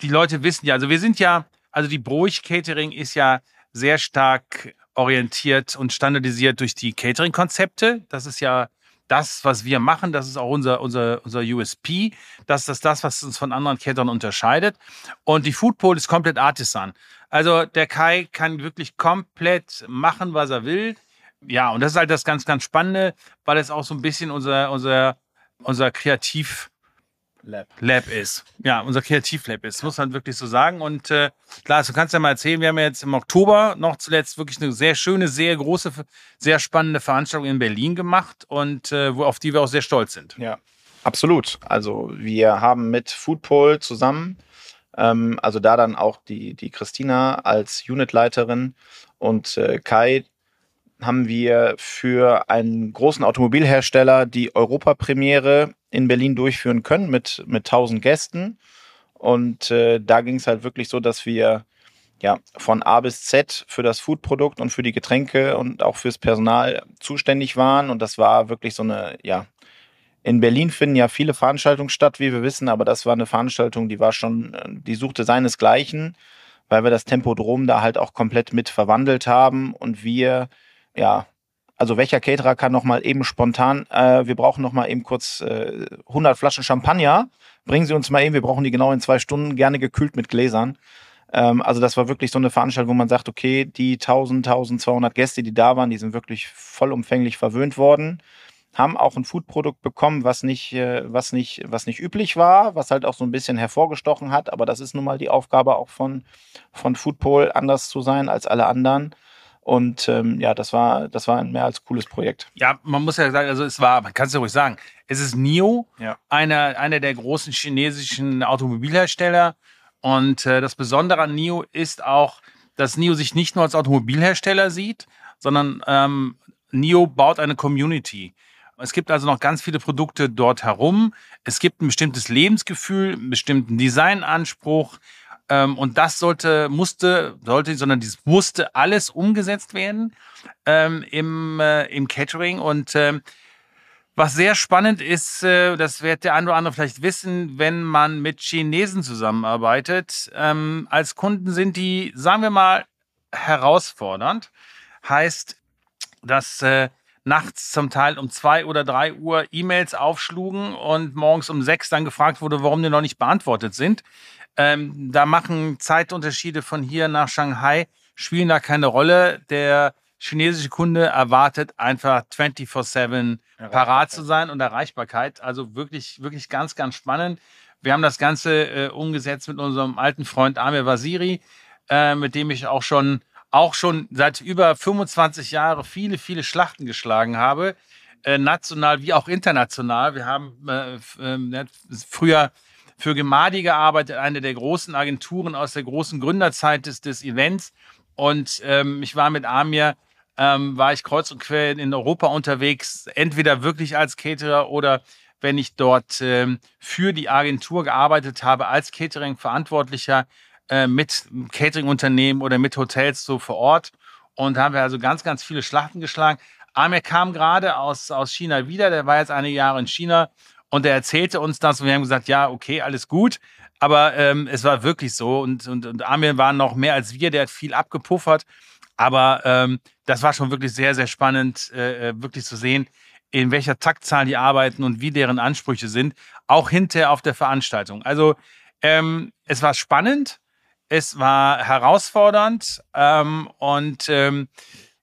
die Leute wissen ja, also wir sind ja, also die Broich Catering ist ja sehr stark orientiert und standardisiert durch die Catering-Konzepte. Das ist ja das, was wir machen, das ist auch unser, unser, unser USP. Das ist das, was uns von anderen Caterern unterscheidet. Und die Foodpool ist komplett Artisan. Also der Kai kann wirklich komplett machen, was er will. Ja, und das ist halt das ganz, ganz Spannende, weil es auch so ein bisschen unser, unser, unser Kreativ- Lab. Lab ist. Ja, unser Kreativlab ist, muss man wirklich so sagen. Und äh, klar, du kannst ja mal erzählen, wir haben ja jetzt im Oktober noch zuletzt wirklich eine sehr schöne, sehr große, sehr spannende Veranstaltung in Berlin gemacht und äh, wo, auf die wir auch sehr stolz sind. Ja, absolut. Also wir haben mit Foodpol zusammen, ähm, also da dann auch die, die Christina als Unitleiterin und äh, Kai haben wir für einen großen Automobilhersteller die Europapremiere in Berlin durchführen können mit, mit 1000 Gästen. Und äh, da ging es halt wirklich so, dass wir ja von A bis Z für das Foodprodukt und für die Getränke und auch fürs Personal zuständig waren. Und das war wirklich so eine, ja, in Berlin finden ja viele Veranstaltungen statt, wie wir wissen, aber das war eine Veranstaltung, die war schon, die suchte seinesgleichen, weil wir das Tempodrom da halt auch komplett mit verwandelt haben und wir, ja, also welcher Caterer kann noch mal eben spontan, äh, wir brauchen noch mal eben kurz äh, 100 Flaschen Champagner, bringen Sie uns mal eben, wir brauchen die genau in zwei Stunden, gerne gekühlt mit Gläsern. Ähm, also das war wirklich so eine Veranstaltung, wo man sagt, okay, die 1000, 1200 Gäste, die da waren, die sind wirklich vollumfänglich verwöhnt worden, haben auch ein Foodprodukt bekommen, was nicht, äh, was nicht, was nicht üblich war, was halt auch so ein bisschen hervorgestochen hat, aber das ist nun mal die Aufgabe auch von, von Foodpol, anders zu sein als alle anderen. Und ähm, ja, das war, das war ein mehr als cooles Projekt. Ja, man muss ja sagen, also es war, man kann es ja ruhig sagen, es ist NIO, ja. einer, einer der großen chinesischen Automobilhersteller. Und äh, das Besondere an NIO ist auch, dass NIO sich nicht nur als Automobilhersteller sieht, sondern ähm, NIO baut eine Community. Es gibt also noch ganz viele Produkte dort herum. Es gibt ein bestimmtes Lebensgefühl, einen bestimmten Designanspruch. Ähm, und das sollte, musste, sollte, sondern dieses musste alles umgesetzt werden ähm, im, äh, im Catering. Und ähm, was sehr spannend ist, äh, das wird der eine oder andere vielleicht wissen, wenn man mit Chinesen zusammenarbeitet. Ähm, als Kunden sind die, sagen wir mal, herausfordernd. Heißt, dass äh, nachts zum Teil um zwei oder drei Uhr E-Mails aufschlugen und morgens um sechs dann gefragt wurde, warum die noch nicht beantwortet sind. Ähm, da machen Zeitunterschiede von hier nach Shanghai, spielen da keine Rolle. Der chinesische Kunde erwartet einfach 24-7 parat zu sein und Erreichbarkeit. Also wirklich, wirklich ganz, ganz spannend. Wir haben das Ganze äh, umgesetzt mit unserem alten Freund Amir Vasiri, äh, mit dem ich auch schon, auch schon seit über 25 Jahren viele, viele Schlachten geschlagen habe. Äh, national wie auch international. Wir haben äh, ähm, früher für Gemadi gearbeitet, eine der großen Agenturen aus der großen Gründerzeit des, des Events. Und ähm, ich war mit Amir, ähm, war ich kreuz und quer in Europa unterwegs, entweder wirklich als Caterer oder wenn ich dort ähm, für die Agentur gearbeitet habe, als Catering-Verantwortlicher äh, mit Catering-Unternehmen oder mit Hotels so vor Ort. Und haben wir also ganz, ganz viele Schlachten geschlagen. Amir kam gerade aus, aus China wieder, der war jetzt einige Jahre in China und er erzählte uns das und wir haben gesagt, ja, okay, alles gut. Aber ähm, es war wirklich so und, und, und Amir war noch mehr als wir, der hat viel abgepuffert. Aber ähm, das war schon wirklich sehr, sehr spannend, äh, äh, wirklich zu sehen, in welcher Taktzahl die arbeiten und wie deren Ansprüche sind, auch hinterher auf der Veranstaltung. Also ähm, es war spannend, es war herausfordernd ähm, und ähm,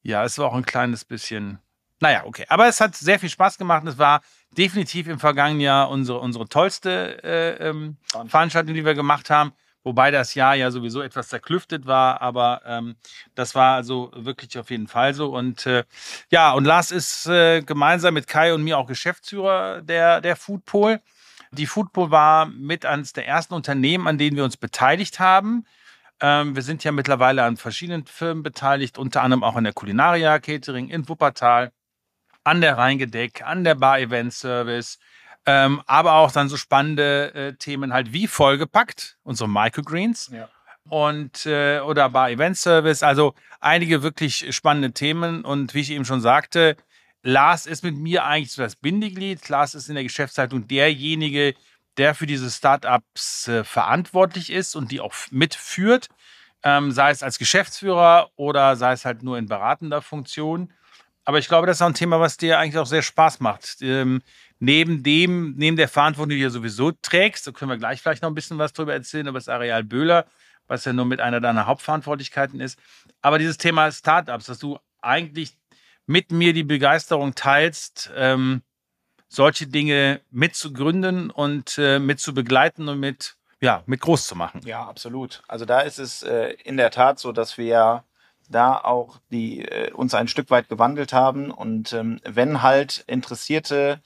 ja, es war auch ein kleines bisschen, naja, okay. Aber es hat sehr viel Spaß gemacht und es war definitiv im vergangenen Jahr unsere, unsere tollste äh, ähm, Veranstaltung, die wir gemacht haben. Wobei das Jahr ja sowieso etwas zerklüftet war, aber ähm, das war also wirklich auf jeden Fall so. Und äh, ja, und Lars ist äh, gemeinsam mit Kai und mir auch Geschäftsführer der, der Foodpol. Die Foodpool war mit eines der ersten Unternehmen, an denen wir uns beteiligt haben. Ähm, wir sind ja mittlerweile an verschiedenen Firmen beteiligt, unter anderem auch an der Culinaria Catering in Wuppertal, an der Rheingedeck, an der Bar Event Service, ähm, aber auch dann so spannende äh, Themen halt wie vollgepackt, unsere Microgreens. Ja. Und äh, oder Bar Event Service, also einige wirklich spannende Themen. Und wie ich eben schon sagte, Lars ist mit mir eigentlich so das Bindeglied. Lars ist in der Geschäftsleitung derjenige, der für diese Startups äh, verantwortlich ist und die auch mitführt, ähm, sei es als Geschäftsführer oder sei es halt nur in beratender Funktion. Aber ich glaube, das ist auch ein Thema, was dir eigentlich auch sehr Spaß macht. Ähm, neben dem, neben der Verantwortung, die du ja sowieso trägst, da können wir gleich vielleicht noch ein bisschen was drüber erzählen, über das Areal Böhler, was ja nur mit einer deiner Hauptverantwortlichkeiten ist. Aber dieses Thema Startups, dass du eigentlich mit mir die Begeisterung teilst, ähm, solche Dinge mitzugründen und äh, mit zu begleiten und mit, ja, mit groß zu machen. Ja, absolut. Also da ist es äh, in der Tat so, dass wir da auch die äh, uns ein Stück weit gewandelt haben und ähm, wenn halt interessierte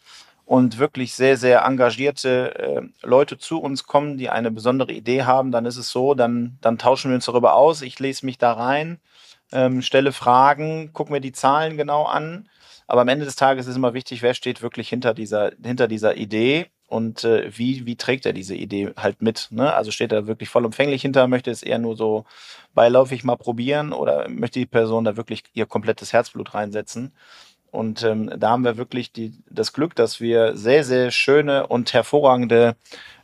und wirklich sehr, sehr engagierte äh, Leute zu uns kommen, die eine besondere Idee haben, dann ist es so, dann, dann tauschen wir uns darüber aus. Ich lese mich da rein, ähm, stelle Fragen, gucke mir die Zahlen genau an. Aber am Ende des Tages ist immer wichtig, wer steht wirklich hinter dieser, hinter dieser Idee und äh, wie, wie trägt er diese Idee halt mit. Ne? Also steht er wirklich vollumfänglich hinter, möchte es eher nur so beiläufig mal probieren oder möchte die Person da wirklich ihr komplettes Herzblut reinsetzen. Und ähm, da haben wir wirklich die, das Glück, dass wir sehr, sehr schöne und hervorragende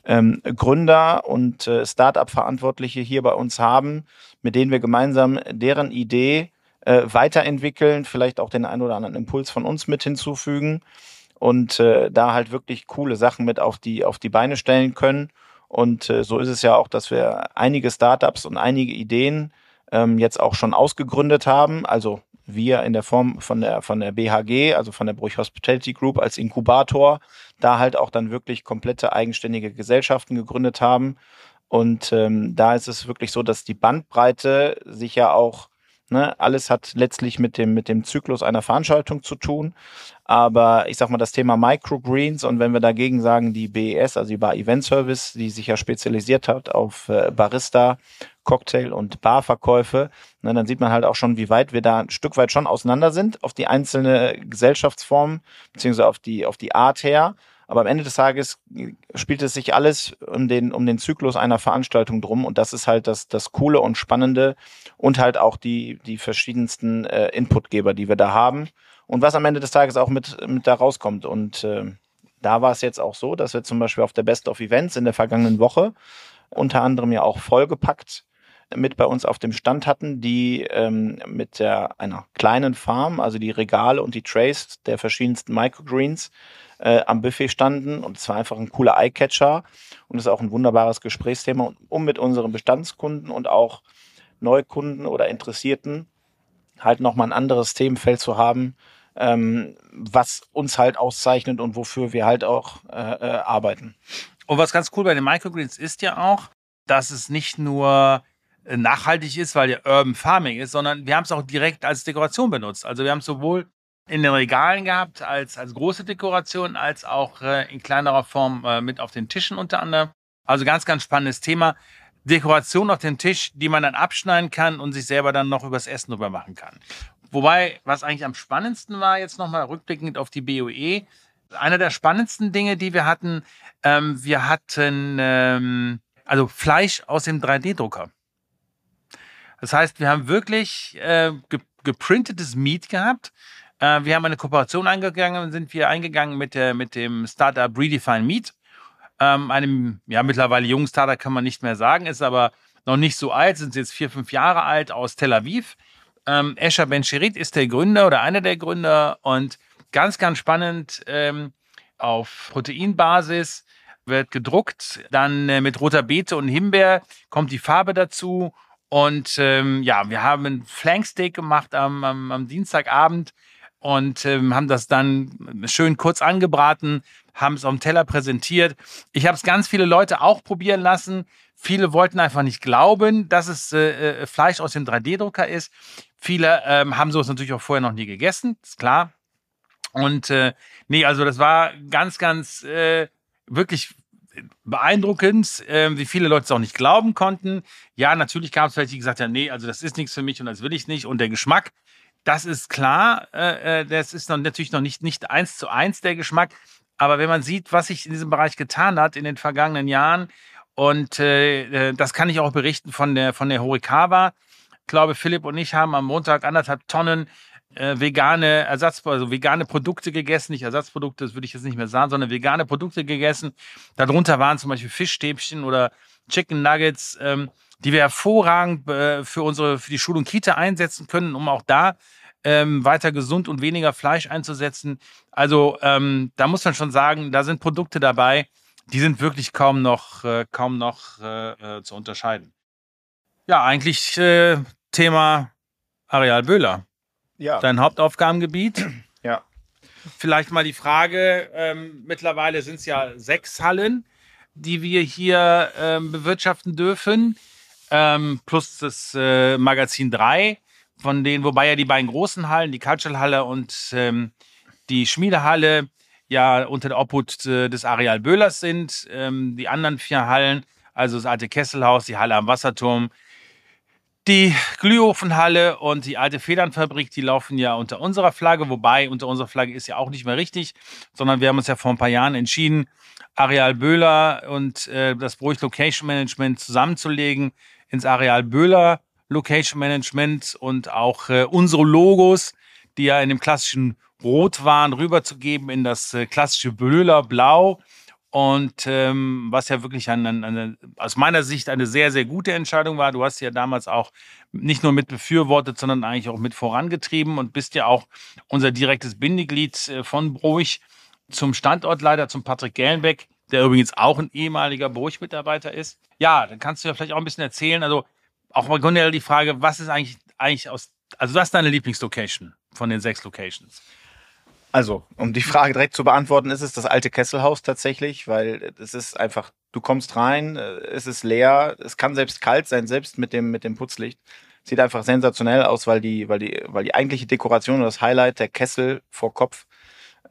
ähm, Gründer und äh, Start-up-Verantwortliche hier bei uns haben, mit denen wir gemeinsam deren Idee äh, weiterentwickeln, vielleicht auch den einen oder anderen Impuls von uns mit hinzufügen und äh, da halt wirklich coole Sachen mit auf die, auf die Beine stellen können. Und äh, so ist es ja auch, dass wir einige Startups und einige Ideen ähm, jetzt auch schon ausgegründet haben. Also wir in der Form von der, von der BHG, also von der Bruch Hospitality Group als Inkubator, da halt auch dann wirklich komplette eigenständige Gesellschaften gegründet haben. Und ähm, da ist es wirklich so, dass die Bandbreite sich ja auch Ne, alles hat letztlich mit dem, mit dem Zyklus einer Veranstaltung zu tun. Aber ich sag mal, das Thema Microgreens und wenn wir dagegen sagen, die BES, also die Bar Event Service, die sich ja spezialisiert hat auf äh, Barista, Cocktail und Barverkäufe, ne, dann sieht man halt auch schon, wie weit wir da ein Stück weit schon auseinander sind auf die einzelne Gesellschaftsform, beziehungsweise auf die, auf die Art her. Aber am Ende des Tages spielt es sich alles um den, um den Zyklus einer Veranstaltung drum. Und das ist halt das, das Coole und Spannende und halt auch die, die verschiedensten äh, Inputgeber, die wir da haben. Und was am Ende des Tages auch mit, mit da rauskommt. Und äh, da war es jetzt auch so, dass wir zum Beispiel auf der Best of Events in der vergangenen Woche unter anderem ja auch vollgepackt mit bei uns auf dem Stand hatten, die ähm, mit der, einer kleinen Farm, also die Regale und die Trays der verschiedensten Microgreens äh, am Buffet standen. Und es war einfach ein cooler Eyecatcher und ist auch ein wunderbares Gesprächsthema, um mit unseren Bestandskunden und auch Neukunden oder Interessierten halt nochmal ein anderes Themenfeld zu haben, ähm, was uns halt auszeichnet und wofür wir halt auch äh, äh, arbeiten. Und was ganz cool bei den Microgreens ist ja auch, dass es nicht nur äh, nachhaltig ist, weil ja Urban Farming ist, sondern wir haben es auch direkt als Dekoration benutzt. Also wir haben sowohl in den Regalen gehabt als, als große Dekoration, als auch äh, in kleinerer Form äh, mit auf den Tischen unter anderem. Also ganz, ganz spannendes Thema. Dekoration auf dem Tisch, die man dann abschneiden kann und sich selber dann noch übers Essen drüber machen kann. Wobei, was eigentlich am spannendsten war, jetzt nochmal rückblickend auf die BOE, einer der spannendsten Dinge, die wir hatten, ähm, wir hatten ähm, also Fleisch aus dem 3D-Drucker. Das heißt, wir haben wirklich äh, geprintetes Meat gehabt. Äh, wir haben eine Kooperation eingegangen, sind wir eingegangen mit, der, mit dem Startup Redefine Meat. Ähm, einem, ja, mittlerweile jungen Startup kann man nicht mehr sagen, ist aber noch nicht so alt, sind jetzt vier, fünf Jahre alt aus Tel Aviv. Ähm, Escher Ben-Sherit ist der Gründer oder einer der Gründer und ganz, ganz spannend ähm, auf Proteinbasis wird gedruckt, dann äh, mit roter Beete und Himbeer kommt die Farbe dazu und ähm, ja, wir haben ein Flanksteak gemacht am, am, am Dienstagabend und ähm, haben das dann schön kurz angebraten, haben es auf dem Teller präsentiert. Ich habe es ganz viele Leute auch probieren lassen. Viele wollten einfach nicht glauben, dass es äh, äh Fleisch aus dem 3D-Drucker ist. Viele ähm, haben sowas natürlich auch vorher noch nie gegessen, ist klar. Und äh, nee, also das war ganz, ganz äh, wirklich beeindruckend, äh, wie viele Leute es auch nicht glauben konnten. Ja, natürlich gab es vielleicht die gesagt haben, nee, also das ist nichts für mich und das will ich nicht. Und der Geschmack, das ist klar, äh, äh, das ist noch, natürlich noch nicht, nicht eins zu eins der Geschmack. Aber wenn man sieht, was sich in diesem Bereich getan hat in den vergangenen Jahren, und äh, äh das kann ich auch berichten von der, von der Horikawa. Ich glaube, Philipp und ich haben am Montag anderthalb Tonnen äh, vegane Ersatz, also vegane Produkte gegessen, nicht Ersatzprodukte, das würde ich jetzt nicht mehr sagen, sondern vegane Produkte gegessen. Darunter waren zum Beispiel Fischstäbchen oder Chicken Nuggets, ähm, die wir hervorragend äh, für unsere, für die Schul- und Kita einsetzen können, um auch da ähm, weiter gesund und weniger Fleisch einzusetzen. Also ähm, da muss man schon sagen, da sind Produkte dabei, die sind wirklich kaum noch, äh, kaum noch äh, äh zu unterscheiden. Ja, eigentlich äh, Thema Areal Böhler. Ja. Dein Hauptaufgabengebiet. Ja. Vielleicht mal die Frage, ähm, mittlerweile sind es ja sechs Hallen, die wir hier ähm, bewirtschaften dürfen, ähm, plus das äh, Magazin 3, von denen, wobei ja die beiden großen Hallen, die Cultural-Halle und ähm, die Schmiedehalle, ja unter der Obhut äh, des Areal Böhlers sind. Ähm, die anderen vier Hallen, also das alte Kesselhaus, die Halle am Wasserturm, die Glühofenhalle und die alte Federnfabrik, die laufen ja unter unserer Flagge, wobei unter unserer Flagge ist ja auch nicht mehr richtig, sondern wir haben uns ja vor ein paar Jahren entschieden, Areal Böhler und äh, das Bruch Location Management zusammenzulegen ins Areal Böhler Location Management und auch äh, unsere Logos, die ja in dem klassischen Rot waren, rüberzugeben in das äh, klassische Böhler Blau und ähm, was ja wirklich eine, eine, aus meiner Sicht eine sehr, sehr gute Entscheidung war. Du hast ja damals auch nicht nur mit befürwortet, sondern eigentlich auch mit vorangetrieben und bist ja auch unser direktes Bindeglied äh, von Bruch zum Standortleiter, zum Patrick Gellenbeck, der übrigens auch ein ehemaliger Bruch-Mitarbeiter ist. Ja, dann kannst du ja vielleicht auch ein bisschen erzählen. Also auch mal generell die Frage, was ist eigentlich, eigentlich aus, also was ist deine Lieblingslocation von den sechs Locations? Also, um die Frage direkt zu beantworten, ist es das alte Kesselhaus tatsächlich, weil es ist einfach, du kommst rein, äh, es ist leer, es kann selbst kalt sein, selbst mit dem, mit dem Putzlicht. Sieht einfach sensationell aus, weil die, weil die, weil die eigentliche Dekoration und das Highlight, der Kessel vor Kopf,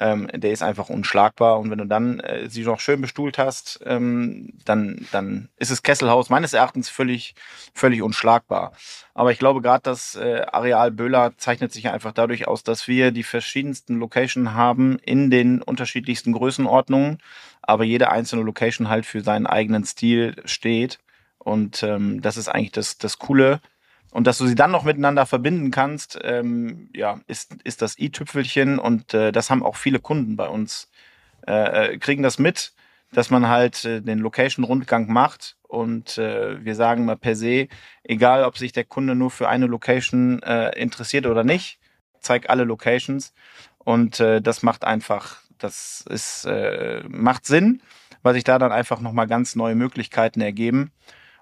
ähm, der ist einfach unschlagbar. Und wenn du dann äh, sie noch schön bestuhlt hast, ähm, dann, dann ist das Kesselhaus meines Erachtens völlig, völlig unschlagbar. Aber ich glaube, gerade das äh, Areal Böhler zeichnet sich einfach dadurch aus, dass wir die verschiedensten Locations haben in den unterschiedlichsten Größenordnungen, aber jede einzelne Location halt für seinen eigenen Stil steht. Und ähm, das ist eigentlich das, das Coole und dass du sie dann noch miteinander verbinden kannst, ähm, ja, ist, ist das i-Tüpfelchen. Und äh, das haben auch viele Kunden bei uns, äh, äh, kriegen das mit, dass man halt äh, den Location-Rundgang macht. Und äh, wir sagen mal per se, egal ob sich der Kunde nur für eine Location äh, interessiert oder nicht, zeig alle Locations. Und äh, das macht einfach, das ist, äh, macht Sinn, weil sich da dann einfach nochmal ganz neue Möglichkeiten ergeben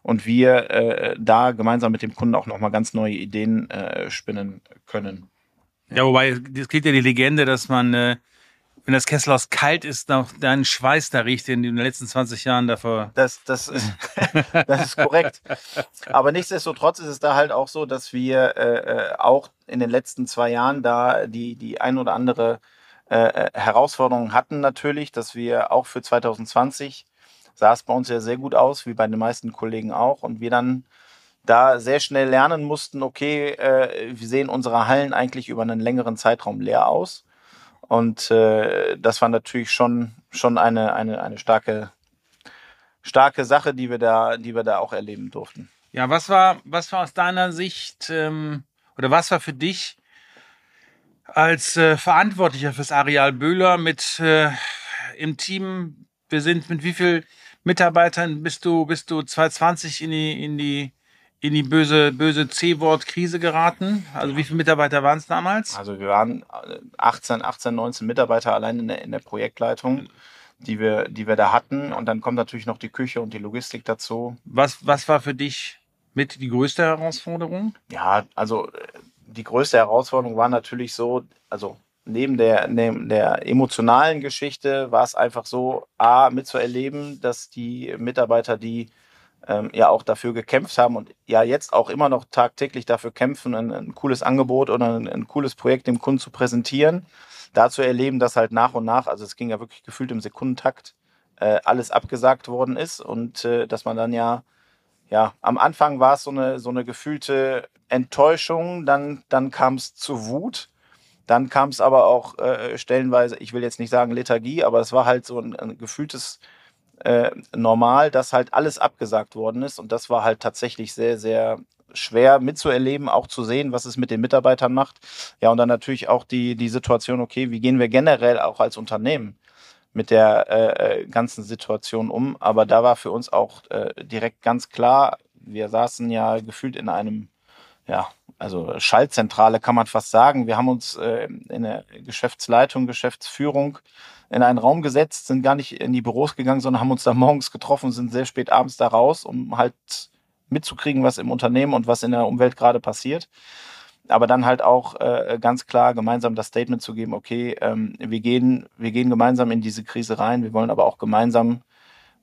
und wir äh, da gemeinsam mit dem Kunden auch nochmal ganz neue Ideen äh, spinnen können. Ja, wobei es gibt ja die Legende, dass man, äh, wenn das Kesselhaus kalt ist, noch deinen Schweiß da riecht, den du in den letzten 20 Jahren davor. Das, das, ist, das ist korrekt. Aber nichtsdestotrotz ist es da halt auch so, dass wir äh, äh, auch in den letzten zwei Jahren da die, die ein oder andere äh, äh Herausforderung hatten natürlich, dass wir auch für 2020 sah es bei uns ja sehr gut aus, wie bei den meisten Kollegen auch. Und wir dann da sehr schnell lernen mussten, okay, äh, wir sehen unsere Hallen eigentlich über einen längeren Zeitraum leer aus. Und äh, das war natürlich schon, schon eine, eine, eine starke, starke Sache, die wir da, die wir da auch erleben durften. Ja, was war, was war aus deiner Sicht ähm, oder was war für dich als äh, Verantwortlicher fürs Areal Böhler mit äh, im Team? Wir sind mit wie viel Mitarbeitern bist du, bist du 2020 in die, in die, in die böse, böse C-Wort-Krise geraten? Also wie viele Mitarbeiter waren es damals? Also wir waren 18, 18, 19 Mitarbeiter allein in der, in der Projektleitung, die wir, die wir da hatten. Und dann kommt natürlich noch die Küche und die Logistik dazu. Was, was war für dich mit die größte Herausforderung? Ja, also äh, die größte Herausforderung war natürlich so, also neben der, neben der emotionalen Geschichte war es einfach so, A, mitzuerleben, dass die Mitarbeiter, die ähm, ja auch dafür gekämpft haben und ja jetzt auch immer noch tagtäglich dafür kämpfen, ein, ein cooles Angebot oder ein, ein, cooles Projekt dem Kunden zu präsentieren, da zu erleben, dass halt nach und nach, also es ging ja wirklich gefühlt im Sekundentakt, äh, alles abgesagt worden ist und äh, dass man dann ja, ja, am Anfang war es so eine, so eine gefühlte Enttäuschung, dann, dann kam es zu Wut, dann kam es aber auch äh, stellenweise, ich will jetzt nicht sagen Lethargie, aber es war halt so ein, ein gefühltes äh, Normal, dass halt alles abgesagt worden ist und das war halt tatsächlich sehr, sehr schwer mitzuerleben, auch zu sehen, was es mit den Mitarbeitern macht. Ja, und dann natürlich auch die, die Situation, okay, wie gehen wir generell auch als Unternehmen mit der äh, äh, ganzen Situation um. Aber da war für uns auch äh, direkt ganz klar, wir saßen ja gefühlt in einem, ja, also Schaltzentrale kann man fast sagen. Wir haben uns äh, in der Geschäftsleitung, Geschäftsführung in einen Raum gesetzt, sind gar nicht in die Büros gegangen, sondern haben uns da morgens getroffen, sind sehr spät abends da raus, um halt mitzukriegen, was im Unternehmen und was in der Umwelt gerade passiert aber dann halt auch äh, ganz klar gemeinsam das Statement zu geben, okay, ähm, wir, gehen, wir gehen gemeinsam in diese Krise rein, wir wollen aber auch gemeinsam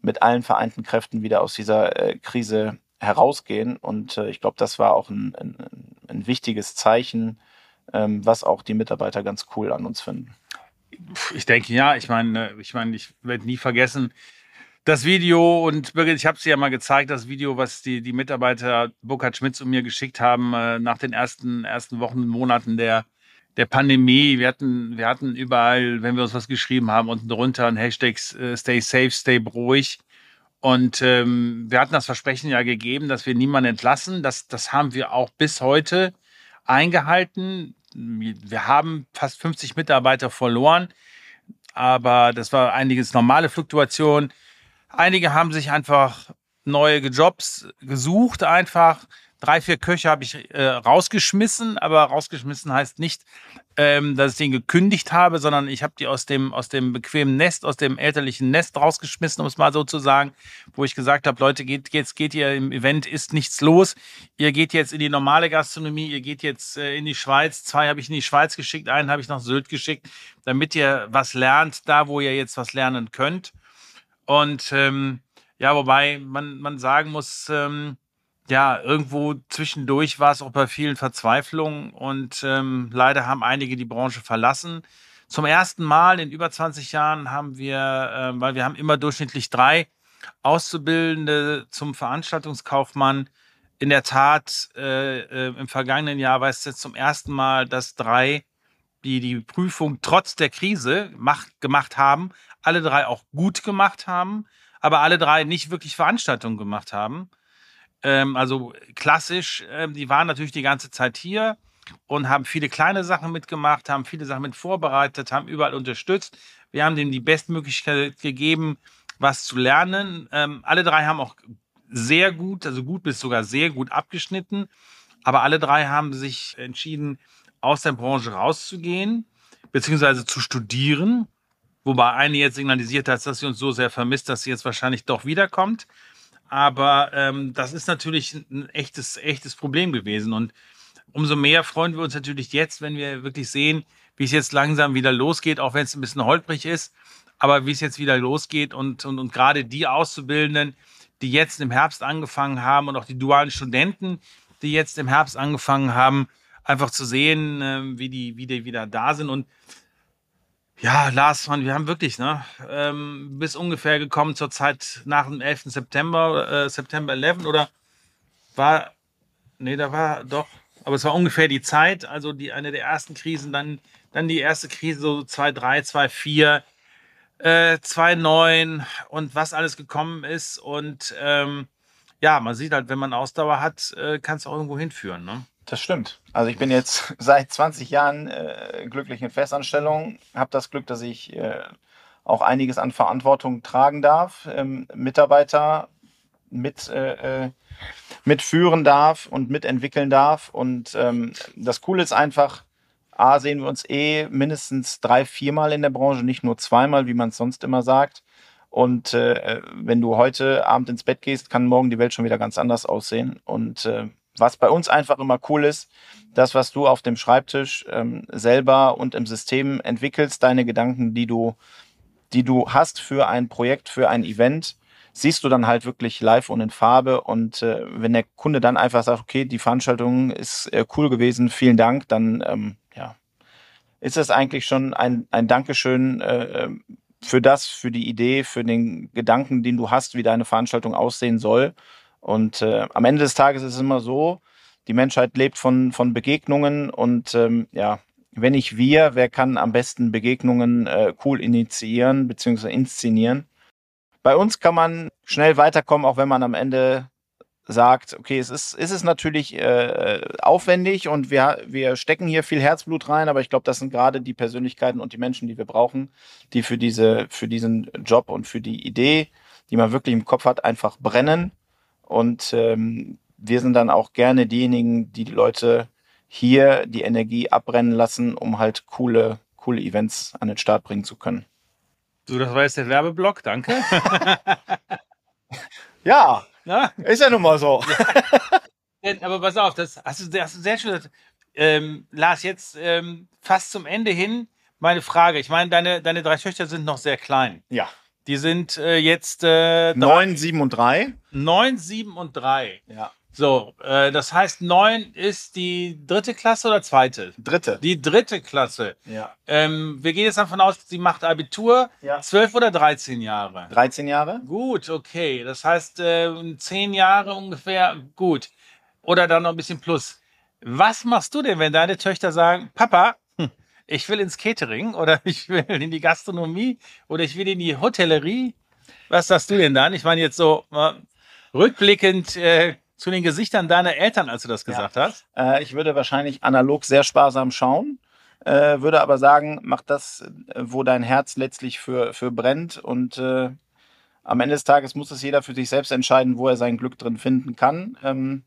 mit allen vereinten Kräften wieder aus dieser äh, Krise herausgehen. Und äh, ich glaube, das war auch ein, ein, ein wichtiges Zeichen, ähm, was auch die Mitarbeiter ganz cool an uns finden. Ich denke ja, ich meine, ich meine, ich werde nie vergessen, das Video und Birgit, ich habe es dir ja mal gezeigt, das Video, was die, die Mitarbeiter Burkhard Schmitz und mir geschickt haben äh, nach den ersten, ersten Wochen und Monaten der, der Pandemie. Wir hatten, wir hatten überall, wenn wir uns was geschrieben haben, unten drunter ein Hashtag äh, Stay Safe, Stay ruhig. Und ähm, wir hatten das Versprechen ja gegeben, dass wir niemanden entlassen. Das, das haben wir auch bis heute eingehalten. Wir haben fast 50 Mitarbeiter verloren, aber das war einiges normale Fluktuation. Einige haben sich einfach neue Jobs gesucht, einfach. Drei, vier Köche habe ich äh, rausgeschmissen, aber rausgeschmissen heißt nicht, ähm, dass ich den gekündigt habe, sondern ich habe die aus dem, aus dem bequemen Nest, aus dem elterlichen Nest rausgeschmissen, um es mal so zu sagen, wo ich gesagt habe, Leute, geht, jetzt geht ihr im Event, ist nichts los. Ihr geht jetzt in die normale Gastronomie, ihr geht jetzt äh, in die Schweiz. Zwei habe ich in die Schweiz geschickt, einen habe ich nach Sylt geschickt, damit ihr was lernt, da wo ihr jetzt was lernen könnt. Und ähm, ja, wobei man, man sagen muss, ähm, ja, irgendwo zwischendurch war es auch bei vielen Verzweiflung und ähm, leider haben einige die Branche verlassen. Zum ersten Mal in über 20 Jahren haben wir, äh, weil wir haben immer durchschnittlich drei Auszubildende zum Veranstaltungskaufmann. In der Tat, äh, äh, im vergangenen Jahr war es jetzt zum ersten Mal, dass drei, die die Prüfung trotz der Krise macht, gemacht haben, alle drei auch gut gemacht haben, aber alle drei nicht wirklich Veranstaltungen gemacht haben. Ähm, also klassisch, äh, die waren natürlich die ganze Zeit hier und haben viele kleine Sachen mitgemacht, haben viele Sachen mit vorbereitet, haben überall unterstützt. Wir haben denen die Bestmöglichkeit gegeben, was zu lernen. Ähm, alle drei haben auch sehr gut, also gut bis sogar sehr gut abgeschnitten. Aber alle drei haben sich entschieden, aus der Branche rauszugehen, beziehungsweise zu studieren. Wobei eine jetzt signalisiert hat, dass sie uns so sehr vermisst, dass sie jetzt wahrscheinlich doch wiederkommt. Aber ähm, das ist natürlich ein echtes, echtes Problem gewesen. Und umso mehr freuen wir uns natürlich jetzt, wenn wir wirklich sehen, wie es jetzt langsam wieder losgeht, auch wenn es ein bisschen holprig ist, aber wie es jetzt wieder losgeht und, und, und gerade die Auszubildenden, die jetzt im Herbst angefangen haben und auch die dualen Studenten, die jetzt im Herbst angefangen haben, einfach zu sehen, äh, wie, die, wie die wieder da sind. Und ja, Lars, man, wir haben wirklich, ne, ähm, bis ungefähr gekommen zur Zeit nach dem 11. September, äh, September 11 oder war, nee, da war doch, aber es war ungefähr die Zeit, also die, eine der ersten Krisen, dann, dann die erste Krise, so 2-3, 2-4, äh, 2-9 und was alles gekommen ist und, ähm, ja, man sieht halt, wenn man Ausdauer hat, äh, kann es auch irgendwo hinführen, ne? Das stimmt. Also ich bin jetzt seit 20 Jahren äh, glücklich in Festanstellung, habe das Glück, dass ich äh, auch einiges an Verantwortung tragen darf, ähm, Mitarbeiter mit, äh, äh, mitführen darf und mitentwickeln darf. Und ähm, das Coole ist einfach, A, sehen wir uns eh mindestens drei, viermal in der Branche, nicht nur zweimal, wie man es sonst immer sagt. Und äh, wenn du heute Abend ins Bett gehst, kann morgen die Welt schon wieder ganz anders aussehen. Und äh, was bei uns einfach immer cool ist, das, was du auf dem Schreibtisch ähm, selber und im System entwickelst, deine Gedanken, die du, die du hast für ein Projekt, für ein Event, siehst du dann halt wirklich live und in Farbe. Und äh, wenn der Kunde dann einfach sagt, okay, die Veranstaltung ist äh, cool gewesen, vielen Dank, dann ähm, ja, ist das eigentlich schon ein, ein Dankeschön, äh, für das, für die Idee, für den Gedanken, den du hast, wie deine Veranstaltung aussehen soll. Und äh, am Ende des Tages ist es immer so, die Menschheit lebt von, von Begegnungen und ähm, ja, wenn nicht wir, wer kann am besten Begegnungen äh, cool initiieren bzw. inszenieren? Bei uns kann man schnell weiterkommen, auch wenn man am Ende sagt, okay, es ist, ist es natürlich äh, aufwendig und wir, wir stecken hier viel Herzblut rein, aber ich glaube, das sind gerade die Persönlichkeiten und die Menschen, die wir brauchen, die für diese, für diesen Job und für die Idee, die man wirklich im Kopf hat, einfach brennen. Und ähm, wir sind dann auch gerne diejenigen, die die Leute hier die Energie abbrennen lassen, um halt coole, coole Events an den Start bringen zu können. So, das war jetzt der Werbeblock, danke. ja, na? Ist ja nun mal so. Ja. Aber pass auf, das hast du, hast du sehr schön. Ähm, Lars, jetzt ähm, fast zum Ende hin meine Frage. Ich meine, deine, deine drei Töchter sind noch sehr klein. Ja. Die sind äh, jetzt äh, neun, sieben und drei. Neun, sieben und drei. Ja. So, äh, das heißt, neun ist die dritte Klasse oder zweite? Dritte. Die dritte Klasse. Ja. Ähm, wir gehen jetzt davon aus, sie macht Abitur. Ja. Zwölf oder 13 Jahre? 13 Jahre. Gut, okay. Das heißt, äh, zehn Jahre ungefähr. Gut. Oder dann noch ein bisschen plus. Was machst du denn, wenn deine Töchter sagen, Papa, ich will ins Catering oder ich will in die Gastronomie oder ich will in die Hotellerie? Was sagst du denn dann? Ich meine jetzt so äh, rückblickend, äh, zu den Gesichtern deiner Eltern, als du das gesagt ja. hast? Äh, ich würde wahrscheinlich analog sehr sparsam schauen, äh, würde aber sagen, mach das, äh, wo dein Herz letztlich für, für brennt und äh, am Ende des Tages muss es jeder für sich selbst entscheiden, wo er sein Glück drin finden kann. Ähm,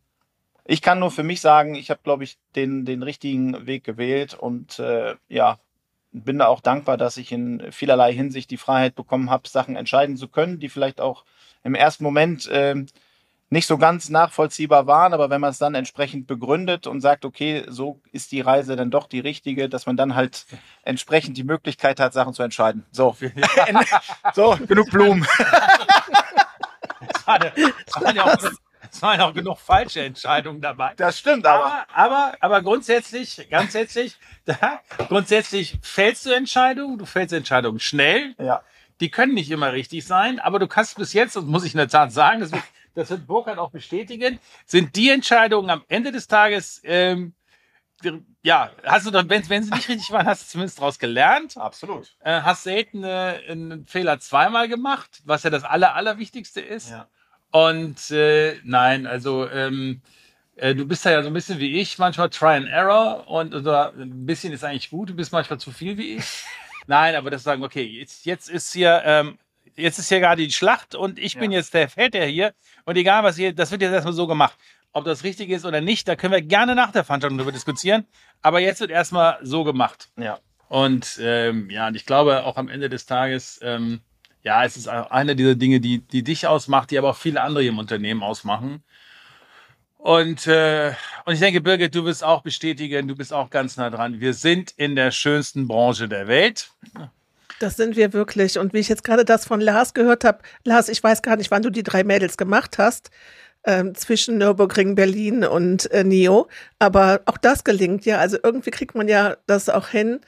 ich kann nur für mich sagen, ich habe, glaube ich, den, den richtigen Weg gewählt und äh, ja, bin da auch dankbar, dass ich in vielerlei Hinsicht die Freiheit bekommen habe, Sachen entscheiden zu können, die vielleicht auch im ersten Moment äh, nicht so ganz nachvollziehbar waren, aber wenn man es dann entsprechend begründet und sagt, okay, so ist die Reise dann doch die richtige, dass man dann halt entsprechend die Möglichkeit hat, Sachen zu entscheiden. So, so genug Blumen. Es waren, ja auch, waren auch genug falsche Entscheidungen dabei. Das stimmt, aber. Aber, aber, aber grundsätzlich, grundsätzlich, da, grundsätzlich fällst du Entscheidungen, du fällst Entscheidungen schnell. Ja. Die können nicht immer richtig sein, aber du kannst bis jetzt, das muss ich in der Tat sagen, das wird das wird Burkhardt auch bestätigen, sind die Entscheidungen am Ende des Tages, ähm, ja, hast du dann, wenn, wenn sie nicht richtig waren, hast du zumindest daraus gelernt. Absolut. Äh, hast selten äh, einen Fehler zweimal gemacht, was ja das Aller, Allerwichtigste ist. Ja. Und äh, nein, also ähm, äh, du bist da ja so ein bisschen wie ich, manchmal Try and Error und oder ein bisschen ist eigentlich gut, du bist manchmal zu viel wie ich. Nein, aber das sagen, okay, jetzt, jetzt ist hier ähm, jetzt ist hier gerade die Schlacht und ich ja. bin jetzt der Feldherr hier und egal was hier, das wird jetzt erstmal so gemacht. Ob das richtig ist oder nicht, da können wir gerne nach der Veranstaltung darüber diskutieren. Aber jetzt wird erstmal so gemacht. Ja. Und ähm, ja, und ich glaube auch am Ende des Tages, ähm, ja, es ist eine dieser Dinge, die, die dich ausmacht, die aber auch viele andere im Unternehmen ausmachen. Und, äh, und ich denke, Birgit, du wirst auch bestätigen, du bist auch ganz nah dran. Wir sind in der schönsten Branche der Welt. Das sind wir wirklich. Und wie ich jetzt gerade das von Lars gehört habe, Lars, ich weiß gar nicht, wann du die drei Mädels gemacht hast, ähm, zwischen Nürburgring, Berlin und äh, Nio. Aber auch das gelingt ja. Also irgendwie kriegt man ja das auch hin,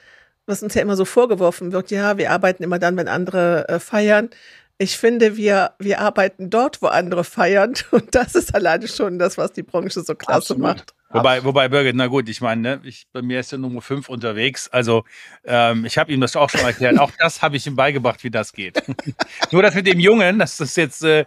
was uns ja immer so vorgeworfen wird. Ja, wir arbeiten immer dann, wenn andere äh, feiern. Ich finde, wir, wir arbeiten dort, wo andere feiern. Und das ist alleine schon das, was die Branche so klasse Absolut. macht. Wobei, wobei Birgit, na gut, ich meine, ne, ich, bei mir ist ja Nummer 5 unterwegs. Also ähm, ich habe ihm das auch schon erklärt. auch das habe ich ihm beigebracht, wie das geht. Nur das mit dem Jungen, das ist jetzt, äh,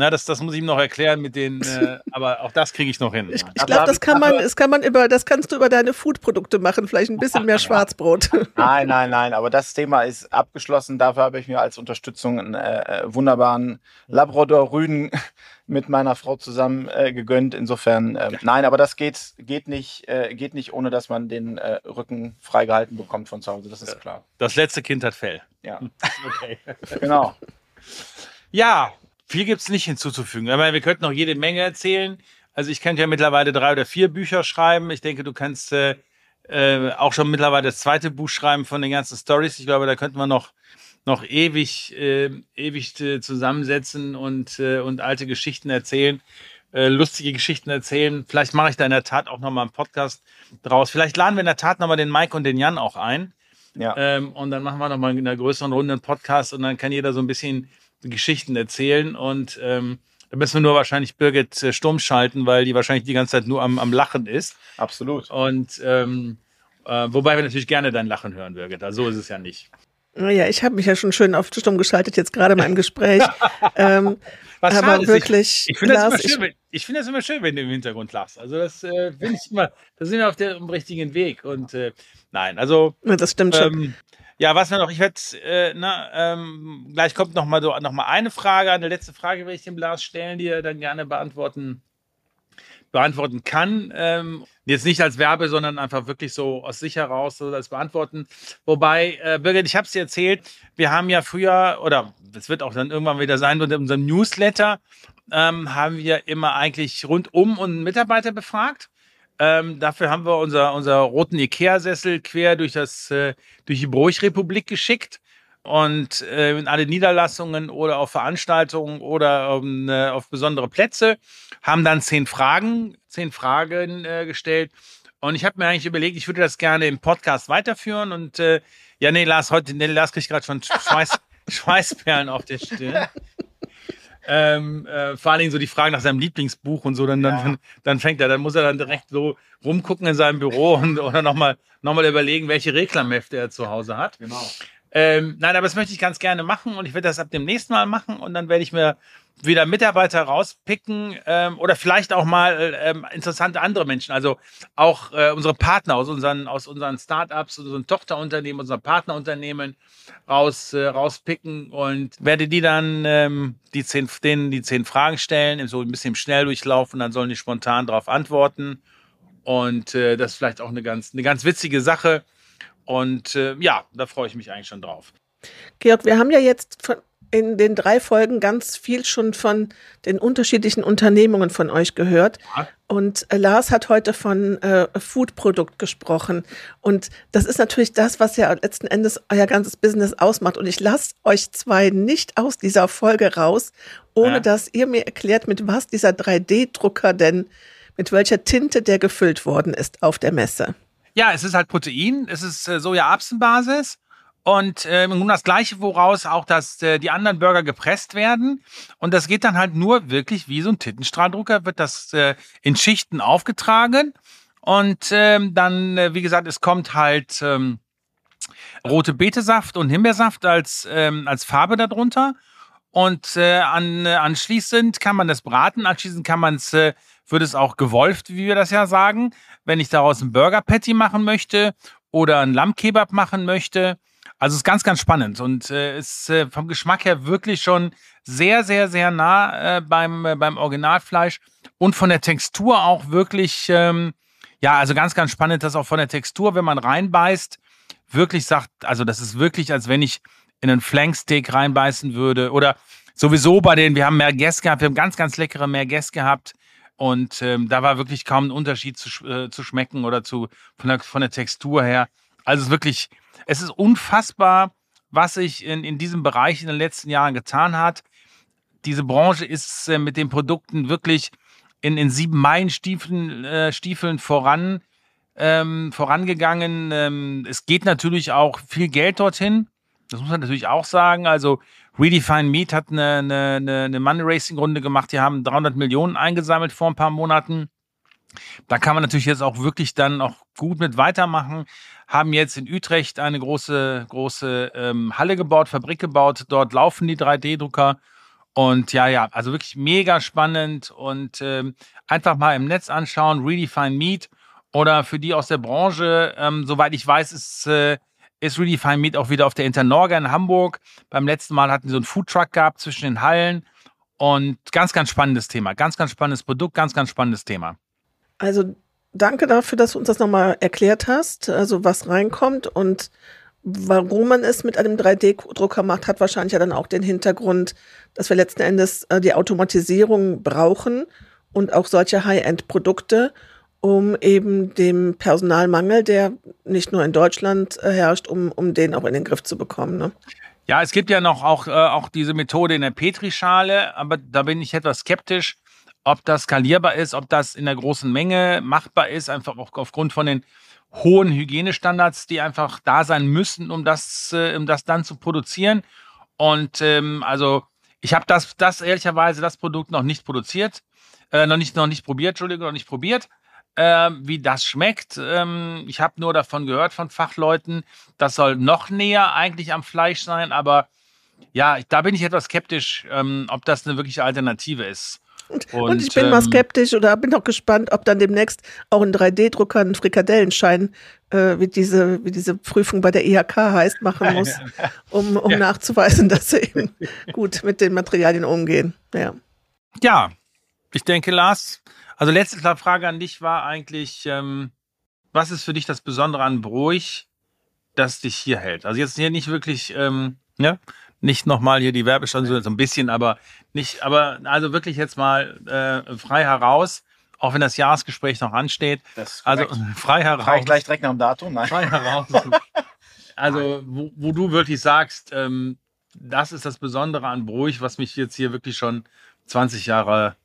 na, das, das muss ich ihm noch erklären mit den, äh, aber auch das kriege ich noch hin. Ich, ich glaube, das kann man, das kann man über, das kannst du über deine Foodprodukte machen, vielleicht ein bisschen mehr Schwarzbrot. Nein, nein, nein, aber das Thema ist abgeschlossen. Dafür habe ich mir als Unterstützung einen äh, wunderbaren Labrador-Rüden mit meiner Frau zusammen äh, gegönnt. Insofern, äh, nein, aber das geht, geht, nicht, äh, geht nicht, ohne dass man den äh, Rücken freigehalten bekommt von zu Hause. Das ist klar. Das letzte Kind hat Fell. Ja. okay. genau. Ja, viel gibt es nicht hinzuzufügen. Ich meine, wir könnten noch jede Menge erzählen. Also ich könnte ja mittlerweile drei oder vier Bücher schreiben. Ich denke, du kannst äh, äh, auch schon mittlerweile das zweite Buch schreiben von den ganzen Stories. Ich glaube, da könnten wir noch noch ewig, äh, ewig äh, zusammensetzen und, äh, und alte Geschichten erzählen, äh, lustige Geschichten erzählen. Vielleicht mache ich da in der Tat auch nochmal einen Podcast draus. Vielleicht laden wir in der Tat nochmal den Mike und den Jan auch ein. Ja. Ähm, und dann machen wir nochmal in einer größeren Runde einen Podcast und dann kann jeder so ein bisschen Geschichten erzählen. Und ähm, da müssen wir nur wahrscheinlich Birgit äh, stumm schalten, weil die wahrscheinlich die ganze Zeit nur am, am Lachen ist. Absolut. Und ähm, äh, wobei wir natürlich gerne dein Lachen hören, Birgit. Also so ist es ja nicht. Naja, ich habe mich ja schon schön auf stumm geschaltet, jetzt gerade mal im Gespräch. ähm, Was aber wirklich, ich, ich finde das, ich, find das immer schön, wenn du im Hintergrund lachst. Also das äh, finde ich immer, da sind wir auf dem richtigen Weg. Und äh, nein, also. Das stimmt ähm, schon. Ja, was wir noch, ich werde, äh, ähm, gleich kommt noch mal, so, noch mal eine Frage, eine letzte Frage werde ich dem Lars stellen, die er dann gerne beantworten, beantworten kann. Ähm, jetzt nicht als Werbe, sondern einfach wirklich so aus sich heraus so das beantworten. Wobei, äh, Birgit, ich habe es dir erzählt, wir haben ja früher, oder es wird auch dann irgendwann wieder sein, in unserem Newsletter ähm, haben wir immer eigentlich rundum und Mitarbeiter befragt. Ähm, dafür haben wir unser, unser roten Ikea-Sessel quer durch, das, äh, durch die Bräuchrepublik geschickt und äh, in alle Niederlassungen oder auf Veranstaltungen oder ähm, äh, auf besondere Plätze, haben dann zehn Fragen, zehn Fragen äh, gestellt. Und ich habe mir eigentlich überlegt, ich würde das gerne im Podcast weiterführen. Und äh, ja, nee, Lars, heute, nee, Lars kriegt gerade schon Schweiß, Schweißperlen auf der Stirn. Ähm, äh, vor allen Dingen so die Frage nach seinem Lieblingsbuch und so, dann, ja. dann, dann fängt er, dann muss er dann direkt so rumgucken in seinem Büro und oder nochmal noch mal überlegen, welche Reklamhefte er zu Hause hat. Genau. Ähm, nein, aber das möchte ich ganz gerne machen und ich werde das ab dem nächsten Mal machen und dann werde ich mir wieder Mitarbeiter rauspicken ähm, oder vielleicht auch mal ähm, interessante andere Menschen, also auch äh, unsere Partner aus unseren, aus unseren Startups, unseren Tochterunternehmen, unseren Partnerunternehmen raus, äh, rauspicken und werde die dann ähm, die zehn, denen die zehn Fragen stellen, so ein bisschen schnell durchlaufen, dann sollen die spontan darauf antworten. Und äh, das ist vielleicht auch eine ganz, eine ganz witzige Sache. Und äh, ja, da freue ich mich eigentlich schon drauf. Georg, wir haben ja jetzt von in den drei Folgen ganz viel schon von den unterschiedlichen Unternehmungen von euch gehört. Ja. Und äh, Lars hat heute von äh, Food-Produkt gesprochen. Und das ist natürlich das, was ja letzten Endes euer ganzes Business ausmacht. Und ich lasse euch zwei nicht aus dieser Folge raus, ohne ja. dass ihr mir erklärt, mit was dieser 3D-Drucker denn, mit welcher Tinte der gefüllt worden ist auf der Messe. Ja, es ist halt Protein, es ist äh, Soja-Erbsenbasis und äh, nun das Gleiche, woraus auch das, äh, die anderen Burger gepresst werden. Und das geht dann halt nur wirklich wie so ein Tintenstrahldrucker, wird das äh, in Schichten aufgetragen. Und ähm, dann, äh, wie gesagt, es kommt halt ähm, rote Betesaft und Himbeersaft als, ähm, als Farbe darunter. Und äh, an, äh, anschließend kann man das braten, anschließend kann man es, äh, wird es auch gewolft, wie wir das ja sagen. Wenn ich daraus einen Burger Patty machen möchte oder einen Lammkebab machen möchte, also ist ganz, ganz spannend und äh, ist äh, vom Geschmack her wirklich schon sehr, sehr, sehr nah äh, beim, äh, beim Originalfleisch und von der Textur auch wirklich, ähm, ja, also ganz, ganz spannend, dass auch von der Textur, wenn man reinbeißt, wirklich sagt, also das ist wirklich, als wenn ich in einen Flanksteak reinbeißen würde oder sowieso bei den, wir haben mehr Gäste gehabt, wir haben ganz, ganz leckere mehr Gäste gehabt und ähm, da war wirklich kaum ein Unterschied zu, äh, zu schmecken oder zu, von der, von der Textur her. Also es ist wirklich es ist unfassbar, was sich in, in diesem Bereich in den letzten Jahren getan hat. Diese Branche ist äh, mit den Produkten wirklich in, in sieben Meilenstiefeln äh, Stiefeln voran, ähm, vorangegangen. Ähm, es geht natürlich auch viel Geld dorthin. Das muss man natürlich auch sagen. Also Redefine Meat hat eine, eine, eine Money Racing Runde gemacht. Die haben 300 Millionen eingesammelt vor ein paar Monaten. Da kann man natürlich jetzt auch wirklich dann auch gut mit weitermachen. Haben jetzt in Utrecht eine große, große ähm, Halle gebaut, Fabrik gebaut. Dort laufen die 3D-Drucker. Und ja, ja, also wirklich mega spannend und ähm, einfach mal im Netz anschauen, Redefine Meat oder für die aus der Branche, ähm, soweit ich weiß, ist, äh, ist Redefine Meat auch wieder auf der Internorga in Hamburg. Beim letzten Mal hatten sie so einen Foodtruck gehabt zwischen den Hallen und ganz, ganz spannendes Thema, ganz, ganz spannendes Produkt, ganz, ganz spannendes Thema. Also danke dafür, dass du uns das nochmal erklärt hast, also was reinkommt und warum man es mit einem 3D-Drucker macht, hat wahrscheinlich ja dann auch den Hintergrund, dass wir letzten Endes äh, die Automatisierung brauchen und auch solche High-End-Produkte, um eben dem Personalmangel, der nicht nur in Deutschland äh, herrscht, um, um den auch in den Griff zu bekommen. Ne? Ja, es gibt ja noch auch, äh, auch diese Methode in der Petrischale, aber da bin ich etwas skeptisch ob das skalierbar ist, ob das in der großen Menge machbar ist, einfach auch aufgrund von den hohen Hygienestandards, die einfach da sein müssen, um das, äh, um das dann zu produzieren. Und ähm, also ich habe das, das ehrlicherweise das Produkt noch nicht produziert, äh, noch nicht noch nicht probiert, Entschuldigung, noch nicht probiert. Äh, wie das schmeckt. Ähm, ich habe nur davon gehört von Fachleuten, das soll noch näher eigentlich am Fleisch sein, aber ja, da bin ich etwas skeptisch, ähm, ob das eine wirkliche Alternative ist. Und, und, ich bin ähm, mal skeptisch oder bin auch gespannt, ob dann demnächst auch ein 3D-Drucker einen Frikadellenschein, äh, wie, diese, wie diese Prüfung bei der IHK heißt, machen muss, um, um ja. nachzuweisen, dass sie eben gut mit den Materialien umgehen. Ja. ja, ich denke, Lars, also letzte Frage an dich war eigentlich, ähm, was ist für dich das Besondere an Bruch, das dich hier hält? Also jetzt hier nicht wirklich, ähm, ja, nicht nochmal hier die Werbestation, so ein bisschen, aber nicht, aber also wirklich jetzt mal äh, frei heraus, auch wenn das Jahresgespräch noch ansteht. also frei heraus. Frei gleich direkt nach dem Datum, nein. Frei heraus. also wo, wo du wirklich sagst, ähm, das ist das Besondere an Bruch, was mich jetzt hier wirklich schon 20 Jahre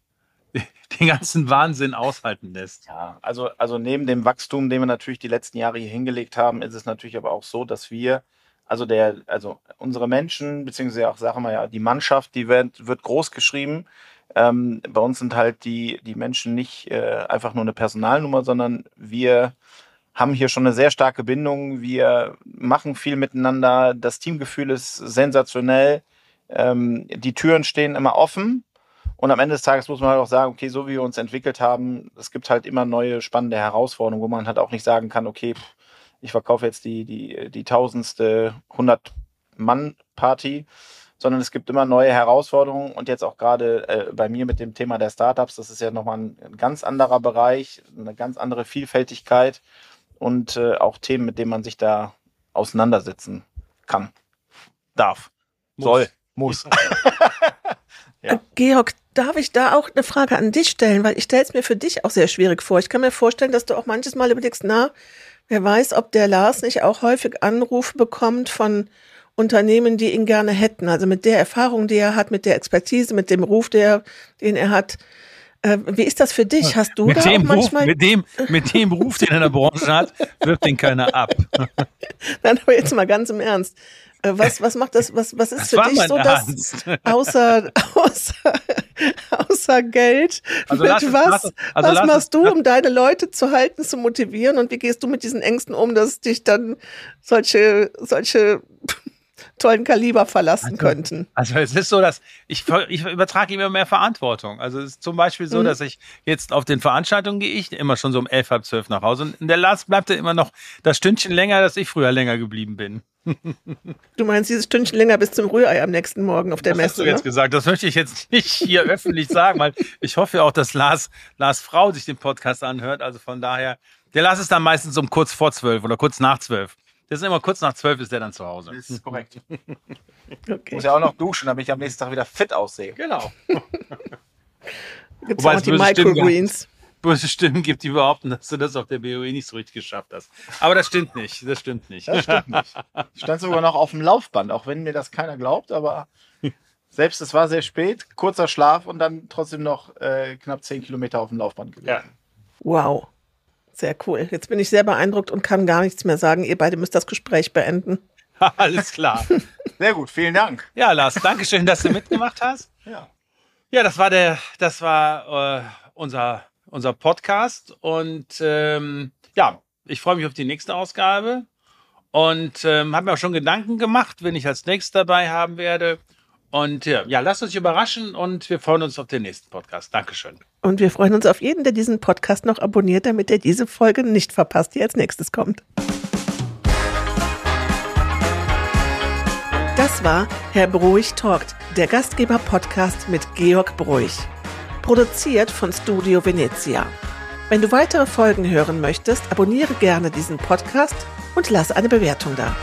den ganzen Wahnsinn aushalten lässt. Ja, also, also neben dem Wachstum, den wir natürlich die letzten Jahre hier hingelegt haben, ist es natürlich aber auch so, dass wir also der, also unsere Menschen, beziehungsweise auch, sagen wir ja, die Mannschaft, die wird, wird groß geschrieben. Ähm, bei uns sind halt die, die Menschen nicht äh, einfach nur eine Personalnummer, sondern wir haben hier schon eine sehr starke Bindung. Wir machen viel miteinander. Das Teamgefühl ist sensationell. Ähm, die Türen stehen immer offen. Und am Ende des Tages muss man halt auch sagen, okay, so wie wir uns entwickelt haben, es gibt halt immer neue spannende Herausforderungen, wo man halt auch nicht sagen kann, okay, ich verkaufe jetzt die, die, die tausendste 100-Mann-Party, sondern es gibt immer neue Herausforderungen und jetzt auch gerade äh, bei mir mit dem Thema der Startups, das ist ja nochmal ein, ein ganz anderer Bereich, eine ganz andere Vielfältigkeit und äh, auch Themen, mit denen man sich da auseinandersetzen kann, darf, muss. soll, muss. ja. Georg, darf ich da auch eine Frage an dich stellen? Weil ich stelle es mir für dich auch sehr schwierig vor. Ich kann mir vorstellen, dass du auch manches Mal überlegst, na, Wer weiß, ob der Lars nicht auch häufig Anrufe bekommt von Unternehmen, die ihn gerne hätten. Also mit der Erfahrung, die er hat, mit der Expertise, mit dem Ruf, der, den er hat. Äh, wie ist das für dich? Hast du mit da dem auch manchmal... Ruf, mit, dem, mit dem Ruf, den er in der Branche hat, wirft den keiner ab. Nein, aber jetzt mal ganz im Ernst. Äh, was, was macht das, was, was ist das für dich so, dass außer, außer, außer Geld, also mit was, lass, also was machst du, um deine Leute zu halten, zu motivieren? Und wie gehst du mit diesen Ängsten um, dass dich dann solche, solche tollen Kaliber verlassen also, könnten. Also es ist so, dass ich, ich übertrage immer mehr Verantwortung. Also es ist zum Beispiel so, mhm. dass ich jetzt auf den Veranstaltungen gehe ich immer schon so um elf, halb zwölf nach Hause und in der Last bleibt er immer noch das Stündchen länger, dass ich früher länger geblieben bin. Du meinst dieses Stündchen länger bis zum Rührei am nächsten Morgen auf der das Messe? Hast du jetzt ne? gesagt. Das möchte ich jetzt nicht hier öffentlich sagen, weil ich hoffe auch, dass Lars, Lars Frau sich den Podcast anhört. Also von daher, der Lars ist dann meistens um kurz vor zwölf oder kurz nach zwölf. Das ist immer kurz nach zwölf ist der dann zu Hause. Das ist korrekt. okay. Muss ja auch noch duschen, damit ich am nächsten Tag wieder fit aussehe. Genau. Gibt es auch die Microgreens? böse Stimmen gibt, die behaupten, dass du das auf der BOE nicht so richtig geschafft hast. Aber das stimmt nicht. Das stimmt nicht. Das stimmt nicht. Ich stand sogar noch auf dem Laufband, auch wenn mir das keiner glaubt, aber selbst es war sehr spät, kurzer Schlaf und dann trotzdem noch äh, knapp zehn Kilometer auf dem Laufband gewesen. Ja. Wow. Sehr cool. Jetzt bin ich sehr beeindruckt und kann gar nichts mehr sagen. Ihr beide müsst das Gespräch beenden. Alles klar. Sehr gut, vielen Dank. Ja, Lars, danke schön, dass du mitgemacht hast. Ja. Ja, das war der, das war äh, unser unser Podcast. Und ähm, ja, ich freue mich auf die nächste Ausgabe und ähm, habe mir auch schon Gedanken gemacht, wenn ich als nächstes dabei haben werde. Und ja, ja, lasst uns überraschen und wir freuen uns auf den nächsten Podcast. Dankeschön. Und wir freuen uns auf jeden, der diesen Podcast noch abonniert, damit er diese Folge nicht verpasst, die als nächstes kommt. Das war Herr Bruich talkt, der Gastgeber-Podcast mit Georg Bruich produziert von Studio Venezia. Wenn du weitere Folgen hören möchtest, abonniere gerne diesen Podcast und lass eine Bewertung da.